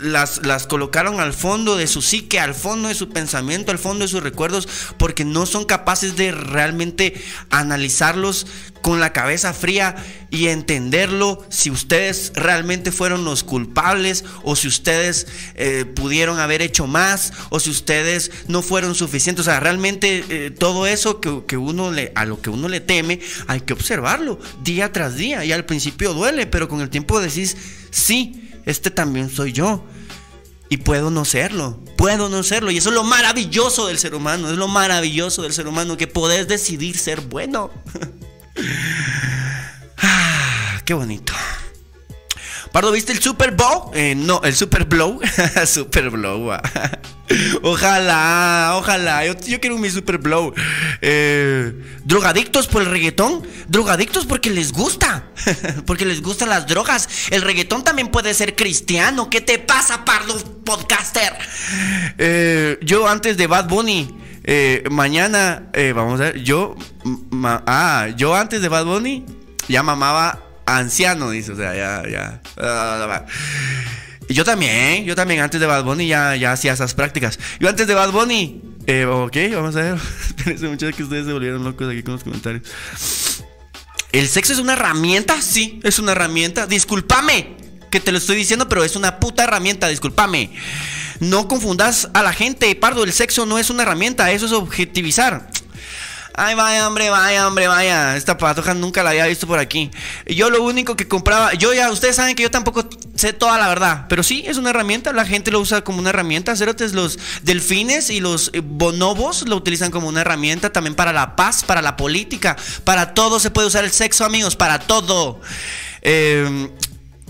las, las colocaron al fondo de su psique, al fondo de su pensamiento, al fondo de sus recuerdos, porque no son capaces de realmente analizarlos con la cabeza fría y entenderlo si ustedes realmente fueron los culpables o si ustedes eh, pudieron haber hecho más o si ustedes no fueron suficientes. O sea, realmente eh, todo eso que, uno le, a lo que uno le teme hay que observarlo día tras día y al principio duele, pero con el tiempo decís, sí, este también soy yo. Y puedo no serlo, puedo no serlo. Y eso es lo maravilloso del ser humano, es lo maravilloso del ser humano, que podés decidir ser bueno. Ah, qué bonito. Pardo, ¿viste el Super Bowl? Eh, no, el Super Blow. super Blow. Ah. ojalá, ojalá. Yo, quiero mi Super Blow. Eh, drogadictos por el reggaetón. Drogadictos porque les gusta. porque les gustan las drogas. El reggaetón también puede ser cristiano. ¿Qué te pasa, Pardo Podcaster? Eh, yo antes de Bad Bunny. Mañana, vamos a ver, yo, ah, yo antes de Bad Bunny ya mamaba anciano, dice, o sea, ya, ya. Yo también, yo también antes de Bad Bunny ya, ya hacía esas prácticas. Yo antes de Bad Bunny, eh, ok, vamos a ver. Espérense mucho que ustedes se volvieron locos aquí con los comentarios. ¿El sexo es una herramienta? Sí, es una herramienta. Discúlpame que te lo estoy diciendo, pero es una puta herramienta, discúlpame. No confundas a la gente, Pardo, el sexo no es una herramienta, eso es objetivizar. Ay, vaya, hombre, vaya, hombre, vaya. Esta patoja nunca la había visto por aquí. Yo lo único que compraba, yo ya, ustedes saben que yo tampoco sé toda la verdad, pero sí, es una herramienta, la gente lo usa como una herramienta. Cerotes, los delfines y los eh, bonobos lo utilizan como una herramienta también para la paz, para la política, para todo se puede usar el sexo, amigos, para todo. Em,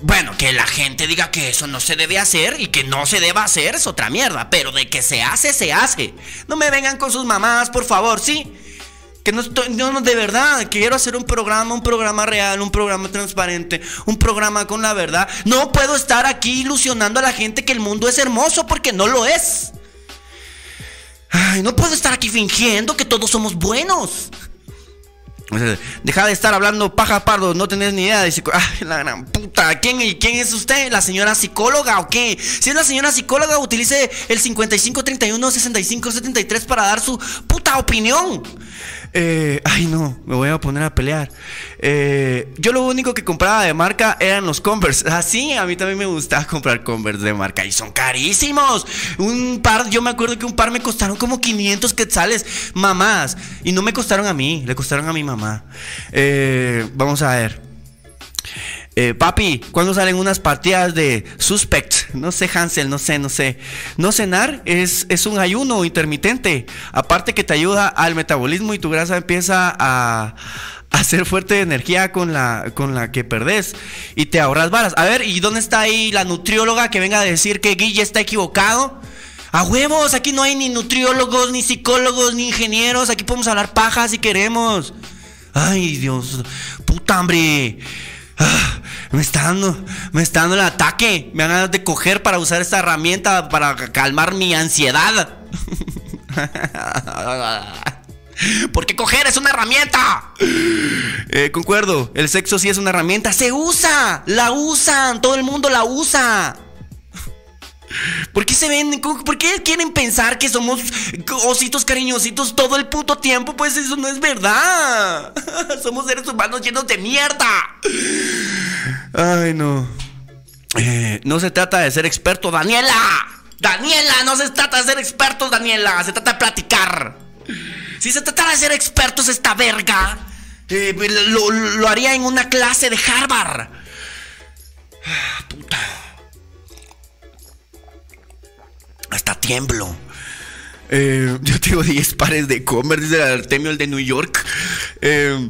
bueno, que la gente diga que eso no se debe hacer y que no se deba hacer es otra mierda, pero de que se hace, se hace. No me vengan con sus mamás, por favor, ¿sí? Que no estoy, no, de verdad, quiero hacer un programa, un programa real, un programa transparente, un programa con la verdad. No puedo estar aquí ilusionando a la gente que el mundo es hermoso porque no lo es. Ay, no puedo estar aquí fingiendo que todos somos buenos. Deja de estar hablando paja pardo, no tenés ni idea de Ay, la gran puta. ¿Quién, ¿Quién es usted? ¿La señora psicóloga o qué? Si es la señora psicóloga, utilice el 5531 6573 para dar su puta opinión. Eh, ay, no, me voy a poner a pelear. Eh, yo lo único que compraba de marca eran los Converse. Así, ah, a mí también me gustaba comprar Converse de marca y son carísimos. Un par, yo me acuerdo que un par me costaron como 500 quetzales, mamás. Y no me costaron a mí, le costaron a mi mamá. Eh, vamos a ver. Eh, papi, ¿cuándo salen unas partidas de Suspect? No sé, Hansel, no sé, no sé. No cenar es, es un ayuno intermitente. Aparte que te ayuda al metabolismo y tu grasa empieza a, hacer fuerte energía con la, con la que perdés y te ahorras balas. A ver, ¿y dónde está ahí la nutrióloga que venga a decir que Guille está equivocado? A huevos, aquí no hay ni nutriólogos, ni psicólogos, ni ingenieros. Aquí podemos hablar paja si queremos. Ay, Dios, puta hambre. Ah, me está dando, me está dando el ataque. Me van a de coger para usar esta herramienta para calmar mi ansiedad. Porque coger es una herramienta. Eh, concuerdo, el sexo sí es una herramienta. Se usa, la usan, todo el mundo la usa. ¿Por qué se ven? ¿Por qué quieren pensar que somos ositos cariñositos todo el puto tiempo? Pues eso no es verdad. somos seres humanos llenos de mierda. Ay, no. Eh, no se trata de ser experto, Daniela. Daniela, no se trata de ser expertos, Daniela. Se trata de platicar. Si se tratara de ser expertos esta verga, eh, lo, lo haría en una clase de Harvard. Puta. Hasta tiemblo. Eh, yo tengo 10 pares de Converse, dice Artemio, el de New York. Eh,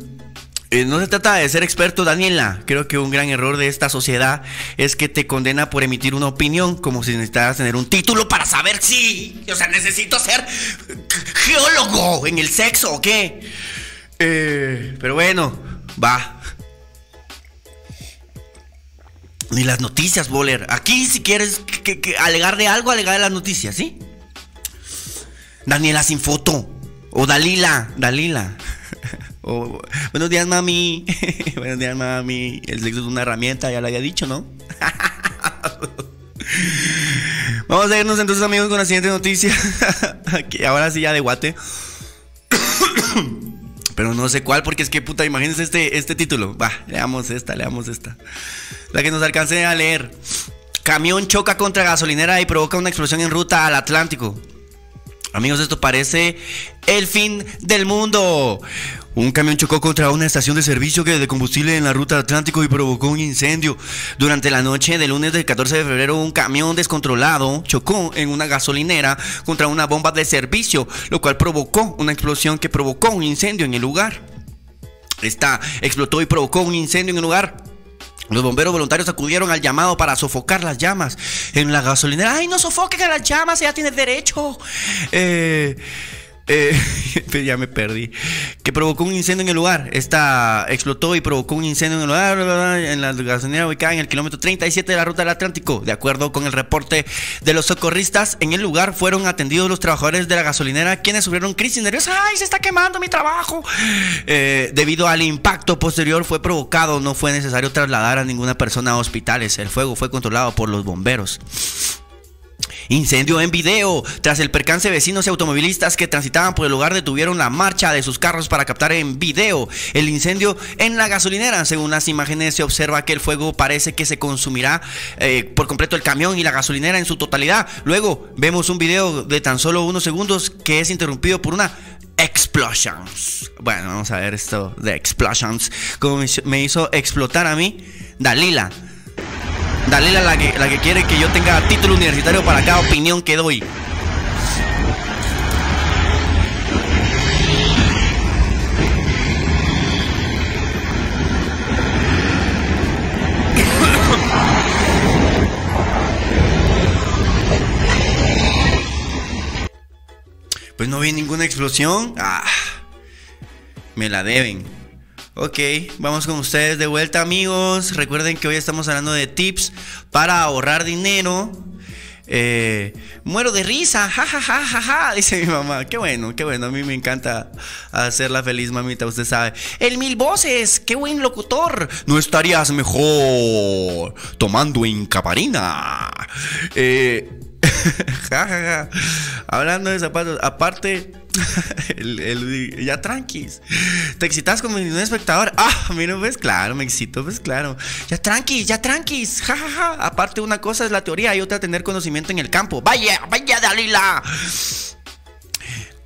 eh, no se trata de ser experto, Daniela. Creo que un gran error de esta sociedad es que te condena por emitir una opinión, como si necesitaras tener un título para saber si. O sea, necesito ser geólogo en el sexo o qué. Pero bueno, va. Ni las noticias, Boler. Aquí, si quieres que, alegar de algo, alegar de las noticias, ¿sí? Daniela sin foto. O Dalila, Dalila. buenos días, mami. buenos días, mami. El sexo es una herramienta, ya lo había dicho, ¿no? Vamos a irnos entonces, amigos, con la siguiente noticia. ahora sí, ya de guate. Pero no sé cuál, porque es que puta, imagínense este, este título. Va, leamos esta, leamos esta. La que nos alcance a leer. Camión choca contra gasolinera y provoca una explosión en ruta al Atlántico. Amigos, esto parece el fin del mundo. Un camión chocó contra una estación de servicio de combustible en la ruta Atlántico y provocó un incendio. Durante la noche del lunes del 14 de febrero, un camión descontrolado chocó en una gasolinera contra una bomba de servicio, lo cual provocó una explosión que provocó un incendio en el lugar. Esta explotó y provocó un incendio en el lugar. Los bomberos voluntarios acudieron al llamado para sofocar las llamas en la gasolinera. ¡Ay, no sofoquen las llamas! ¡Ya tienes derecho! Eh. Eh, ya me perdí. Que provocó un incendio en el lugar. Esta explotó y provocó un incendio en el lugar. En la gasolinera ubicada en el kilómetro 37 de la ruta del Atlántico. De acuerdo con el reporte de los socorristas, en el lugar fueron atendidos los trabajadores de la gasolinera quienes sufrieron crisis nerviosa. ¡Ay, se está quemando mi trabajo! Eh, debido al impacto posterior fue provocado, no fue necesario trasladar a ninguna persona a hospitales. El fuego fue controlado por los bomberos. Incendio en video. Tras el percance, vecinos y automovilistas que transitaban por el lugar detuvieron la marcha de sus carros para captar en video el incendio en la gasolinera. Según las imágenes se observa que el fuego parece que se consumirá eh, por completo el camión y la gasolinera en su totalidad. Luego vemos un video de tan solo unos segundos que es interrumpido por una explosions. Bueno, vamos a ver esto de explosions. Como me hizo explotar a mí, Dalila. Dalila la que, la que quiere que yo tenga título universitario para cada opinión que doy. Pues no vi ninguna explosión. Ah, me la deben. Ok, vamos con ustedes de vuelta amigos. Recuerden que hoy estamos hablando de tips para ahorrar dinero. Eh, muero de risa, ja, dice mi mamá. Qué bueno, qué bueno. A mí me encanta hacerla feliz, mamita, usted sabe. El mil voces, qué buen locutor. No estarías mejor tomando incaparina. Eh, Hablando de zapatos, aparte ya tranquis. Te excitas como un espectador. Ah, mira, ves, claro, me excito, ves, claro. Ya tranquis, ya tranquis. Ja, Aparte, una cosa es la teoría y otra tener conocimiento en el campo. Vaya, vaya, Dalila.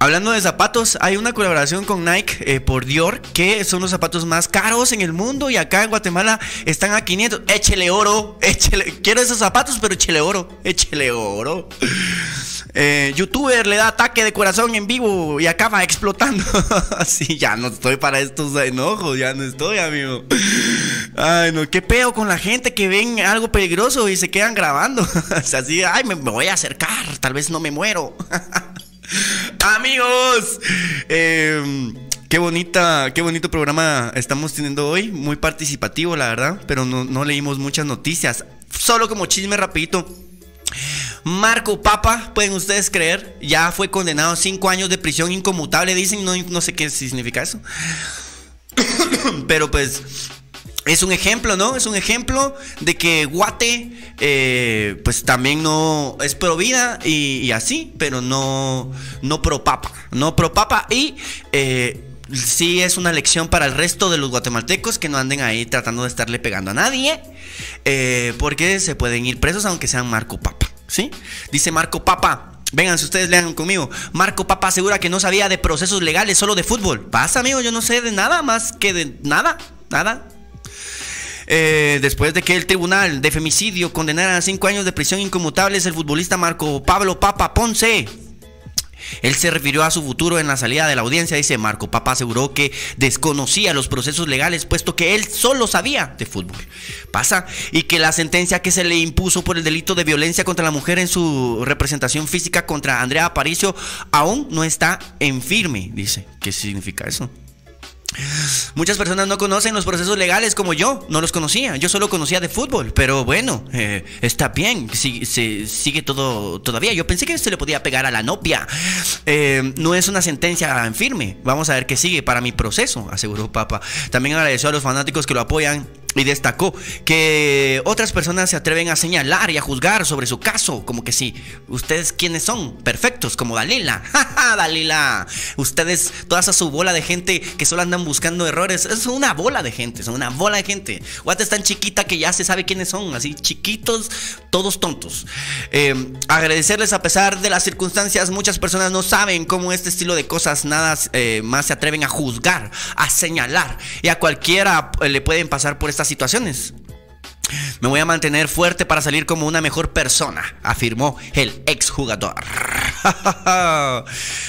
Hablando de zapatos, hay una colaboración con Nike eh, por Dior, que son los zapatos más caros en el mundo y acá en Guatemala están a 500. Échele oro, échele. Quiero esos zapatos, pero échele oro, échele oro. Eh, youtuber le da ataque de corazón en vivo y acaba explotando. Así, ya no estoy para estos enojos, ya no estoy, amigo. Ay, no, qué peo con la gente que ven algo peligroso y se quedan grabando. así, ay, me, voy a acercar, tal vez no me muero. Amigos, em, qué bonita, qué bonito programa estamos teniendo hoy, muy participativo, la verdad, pero no, no leímos muchas noticias. Solo como chisme rapidito. Marco Papa, pueden ustedes creer, ya fue condenado a cinco años de prisión inconmutable, dicen, no, no sé qué significa eso. Pero pues es un ejemplo, ¿no? Es un ejemplo de que Guate, eh, pues también no es pro vida y, así, pero no, no pro papa, no pro papa y eh, sí es una lección para el resto de los guatemaltecos que no anden ahí tratando de estarle pegando a nadie, eh, porque se pueden ir presos aunque sean Marco Papa. ¿Sí? Dice Marco Papa. Vengan, si ustedes lean conmigo. Marco Papa asegura que no sabía de procesos legales, solo de fútbol. Pasa, amigo, yo no sé de nada más que de nada, nada. Eh, después de que el tribunal de femicidio condenara a cinco años de prisión inconmutables el futbolista Marco Pablo Papa Ponce. Él se refirió a su futuro en la salida de la audiencia, dice Marco. Papa aseguró que desconocía los procesos legales, puesto que él solo sabía de fútbol. Pasa, y que la sentencia que se le impuso por el delito de violencia contra la mujer en su representación física contra Andrea Aparicio aún no está en firme, dice. ¿Qué significa eso? Muchas personas no conocen los procesos legales como yo, no los conocía, yo solo conocía de fútbol, pero bueno, eh, está bien, si, sigue todo todavía. Yo pensé que se le podía pegar a la novia. Eh, no es una sentencia en firme, vamos a ver qué sigue para mi proceso, aseguró Papa. También agradeció a los fanáticos que lo apoyan y destacó que otras personas se atreven a señalar y a juzgar sobre su caso, como que si ustedes quiénes son, perfectos, como Dalila. Dalila, ustedes, toda esa su bola de gente que solo andan buscando errores, es una bola de gente, son una bola de gente. Guate es tan chiquita que ya se sabe quiénes son, así chiquitos, todos tontos. Eh, agradecerles a pesar de las circunstancias, muchas personas no saben cómo este estilo de cosas nada eh, más se atreven a juzgar, a señalar y a cualquiera le pueden pasar por esta situaciones. Me voy a mantener fuerte para salir como una mejor persona, afirmó el exjugador.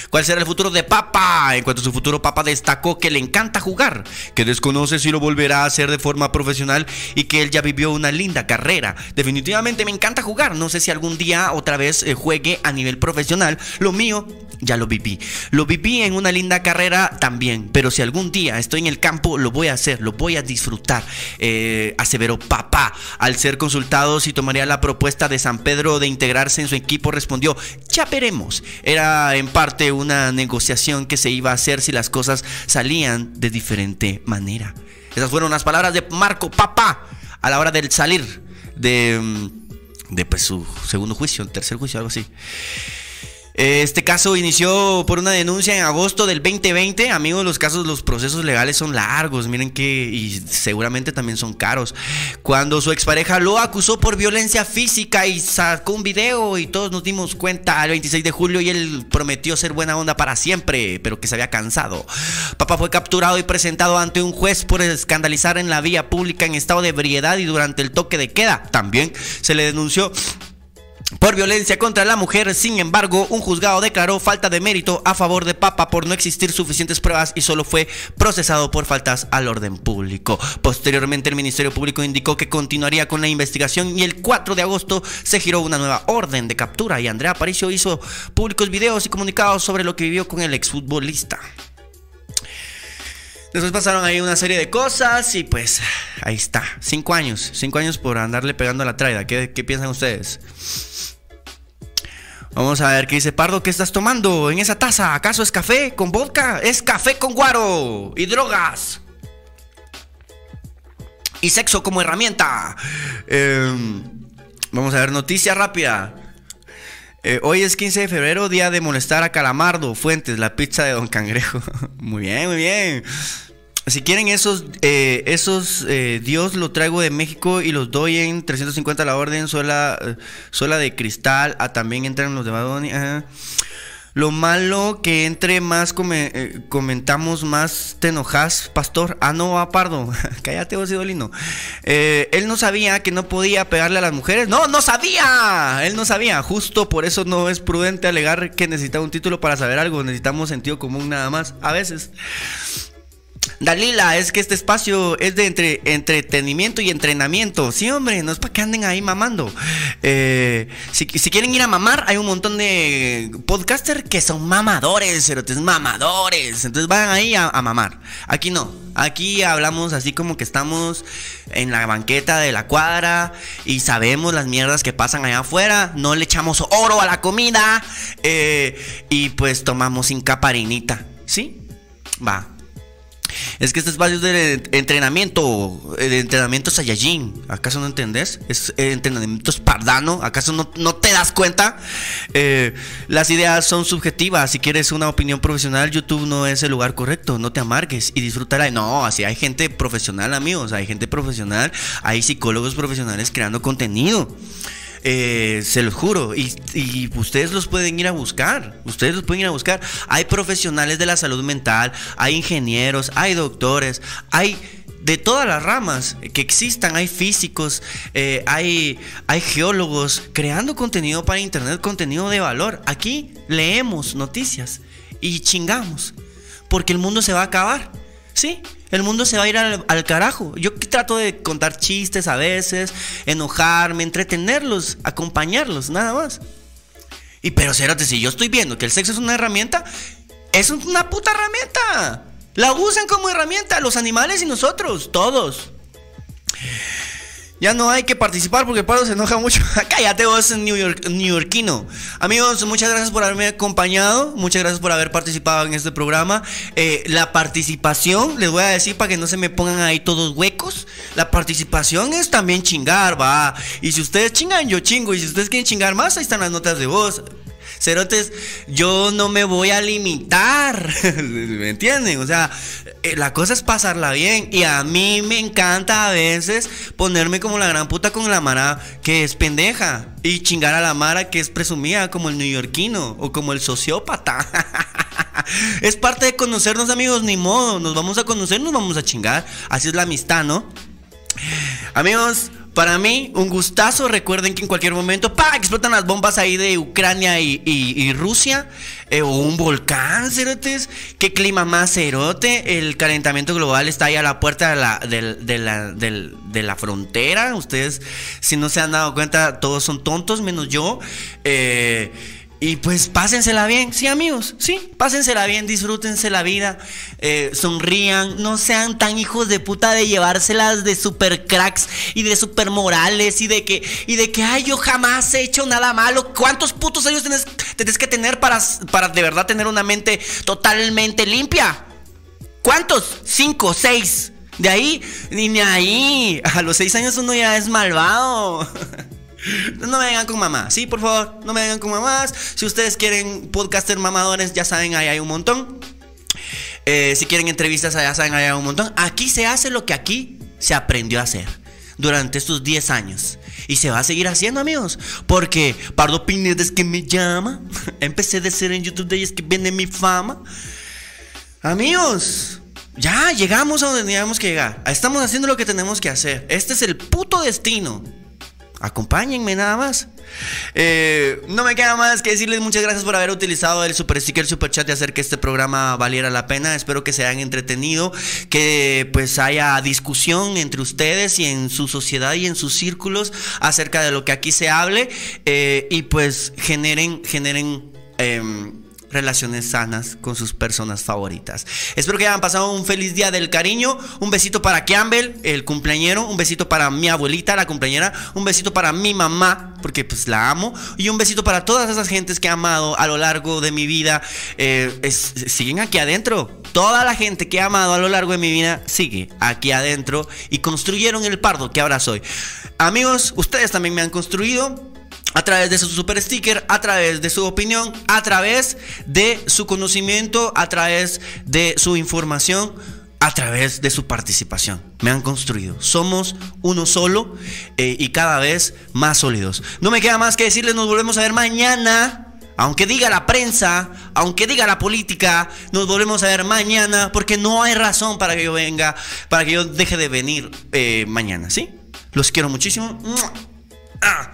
¿Cuál será el futuro de Papa? En cuanto a su futuro, Papa destacó que le encanta jugar, que desconoce si lo volverá a hacer de forma profesional y que él ya vivió una linda carrera. Definitivamente me encanta jugar, no sé si algún día otra vez eh, juegue a nivel profesional. Lo mío ya lo viví. Lo viví en una linda carrera también, pero si algún día estoy en el campo, lo voy a hacer, lo voy a disfrutar, eh, aseveró Papa. Al ser consultado si tomaría la propuesta de San Pedro de integrarse en su equipo, respondió, ya veremos. Era en parte una negociación que se iba a hacer si las cosas salían de diferente manera. Esas fueron las palabras de Marco Papa a la hora del salir de, mm, de pues, su segundo juicio, tercer juicio, algo así. Este caso inició por una denuncia en agosto del 2020. Amigos, los casos, los procesos legales son largos, miren que y seguramente también son caros. Cuando su expareja lo acusó por violencia física y sacó un video y todos nos dimos cuenta el 26 de julio y él prometió ser buena onda para siempre, pero que se había cansado. Papá fue capturado y presentado ante un juez por escandalizar en la vía pública en estado de ebriedad y durante el toque de queda. También se le denunció por violencia contra la mujer. Sin embargo, un juzgado declaró falta de mérito a favor de Papa por no existir suficientes pruebas y solo fue procesado por faltas al orden público. Posteriormente, el Ministerio Público indicó que continuaría con la investigación y el 4 de agosto se giró una nueva orden de captura y Andrea Aparicio hizo públicos videos y comunicados sobre lo que vivió con el exfutbolista. Después pasaron ahí una serie de cosas y pues ahí está. Cinco años. Cinco años por andarle pegando a la traida. ¿Qué, qué piensan ustedes? Vamos a ver qué dice Pardo, ¿qué estás tomando en esa taza? ¿Acaso es café con vodka? Es café con guaro y drogas. Y sexo como herramienta. Em, vamos a ver, noticia rápida. Eh, hoy es 15 de febrero, día de molestar a Calamardo, Fuentes, la pizza de Don Cangrejo. muy bien, muy bien. Si quieren esos, eh, esos eh, Dios lo traigo de México y los doy en 350 la orden, sola, eh, sola de cristal, ah, también entran los de Badoni. Lo malo que entre más comentamos, más te enojas, pastor. Ah, no, apardo. Cállate, vos, idolino. él no sabía que no podía pegarle a las mujeres. No, no sabía. Él no sabía. Justo por eso no es prudente alegar que necesita un título para saber algo. Necesitamos sentido común nada más. A veces. Dalila, es que este espacio es de entre, entretenimiento y entrenamiento. Sí, hombre, no es para que anden ahí mamando. Eh, si, quieren ir a mamar, hay un montón de podcasters que son mamadores, cerotes, mamadores. Entonces van ahí a, a mamar. Aquí no. Aquí hablamos así como que estamos en la banqueta de la cuadra y sabemos las mierdas que pasan allá afuera. No le echamos oro a la comida eh, y pues tomamos sin caparinita. ¿Sí? Va. Es que este espacio es de entrenamiento, de entrenamiento Saiyajin. ¿Acaso no entendés? Es entrenamiento espardano. ¿Acaso no, te das cuenta? Eh, las ideas son subjetivas. Si quieres una opinión profesional, YouTube no es el lugar correcto. No te amargues y disfrutará. No, así hay gente profesional, amigos. Hay gente profesional. Hay psicólogos profesionales creando contenido. Eh, se los juro. Y, ustedes los pueden ir a buscar. Ustedes los pueden ir a buscar. Hay profesionales de la salud mental, hay ingenieros, hay doctores, hay de todas las ramas que existan. Hay físicos, eh, hay, hay geólogos creando contenido para internet, contenido de valor. Aquí leemos noticias y chingamos. Porque el mundo se va a acabar. ¿Sí? El mundo se va a ir al, carajo. Yo trato de contar chistes a veces, enojarme, entretenerlos, acompañarlos, nada más. Y pero cérate, si yo estoy viendo que el sexo es una herramienta, es una puta herramienta. La usan como herramienta los animales y nosotros, todos. Ya no hay que participar porque Pablo se enoja mucho. Cállate vos, New, York, Yorkino. Amigos, muchas gracias por haberme acompañado. Muchas gracias por haber participado en este programa. Eh, la participación, les voy a decir para que no se me pongan ahí todos huecos. La participación es también chingar, va. Y si ustedes chingan, yo chingo. Y si ustedes quieren chingar más, ahí están las notas de voz. Cerotes, yo no me voy a limitar. ¿Me entienden? O sea, eh, la cosa es pasarla bien. Y a mí me encanta a veces ponerme como la gran puta con la Mara que es pendeja. Y chingar a la Mara que es presumida como el neoyorquino o como el sociópata. es parte de conocernos, amigos, ni modo. Nos vamos a conocer, nos vamos a chingar. Así es la amistad, ¿no? Amigos, para mí, un gustazo. Recuerden que en cualquier momento, ¡pa! explotan las bombas ahí de Ucrania y, Rusia. Eh, o un volcán, cerotes. ¿Qué clima más cerote? El calentamiento global está ahí a la puerta de la, de, la, frontera. Ustedes, si no se han dado cuenta, todos son tontos, menos yo. Eh. Y pues pásensela bien, sí amigos, sí, pásensela bien, disfrútense la vida, eh, sonrían, no sean tan hijos de puta de llevárselas de super cracks y de super morales y de que, y de que, ay, yo jamás he hecho nada malo. ¿Cuántos putos años tenés, que tener para, para de verdad tener una mente totalmente limpia? ¿Cuántos? Cinco, seis. De ahí, ni ahí. A los seis años uno ya es malvado. No me vengan con mamá, sí, por favor, no me vengan con mamás. Si ustedes quieren podcaster mamadores, ya saben, ahí hay un montón. Eh, si quieren entrevistas, ya saben, ahí hay un montón. Aquí se hace lo que aquí se aprendió a hacer durante estos 10 años. Y se va a seguir haciendo, amigos. Porque Pardo Pineda es que me llama. Empecé de ser en YouTube de ellos que viene mi fama. Amigos, ya llegamos a donde teníamos que llegar. Estamos haciendo lo que tenemos que hacer. Este es el puto destino. Acompáñenme nada más. Eh, no me queda más que decirles muchas gracias por haber utilizado el super sticker, super chat y hacer que este programa valiera la pena. Espero que se hayan entretenido, que pues haya discusión entre ustedes y en su sociedad y en sus círculos acerca de lo que aquí se hable eh, y pues generen, generen em, relaciones sanas con sus personas favoritas. Espero que hayan pasado un feliz día del cariño. Un besito para Campbell, el cumpleañero. Un besito para mi abuelita, la cumpleañera. Un besito para mi mamá, porque pues la amo. Y un besito para todas esas gentes que he amado a lo largo de mi vida. Eh, siguen aquí adentro. Toda la gente que he amado a lo largo de mi vida sigue aquí adentro y construyeron el pardo que ahora soy. Amigos, ustedes también me han construido a través de su super sticker, a través de su opinión, a través de su conocimiento, a través de su información, a través de su participación. Me han construido. Somos uno solo eh, y cada vez más sólidos. No me queda más que decirles, nos volvemos a ver mañana. Aunque diga la prensa, aunque diga la política, nos volvemos a ver mañana porque no hay razón para que yo venga, para que yo deje de venir eh, mañana, ¿sí? Los quiero muchísimo. ¡Ah!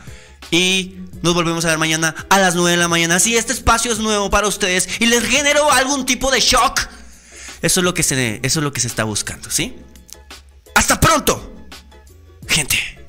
Y nos volvemos a ver mañana a las 9 de la mañana. Si este espacio es nuevo para ustedes y les generó algún tipo de shock, eso es lo que se, eso es lo que se está buscando, ¿sí? Hasta pronto, gente.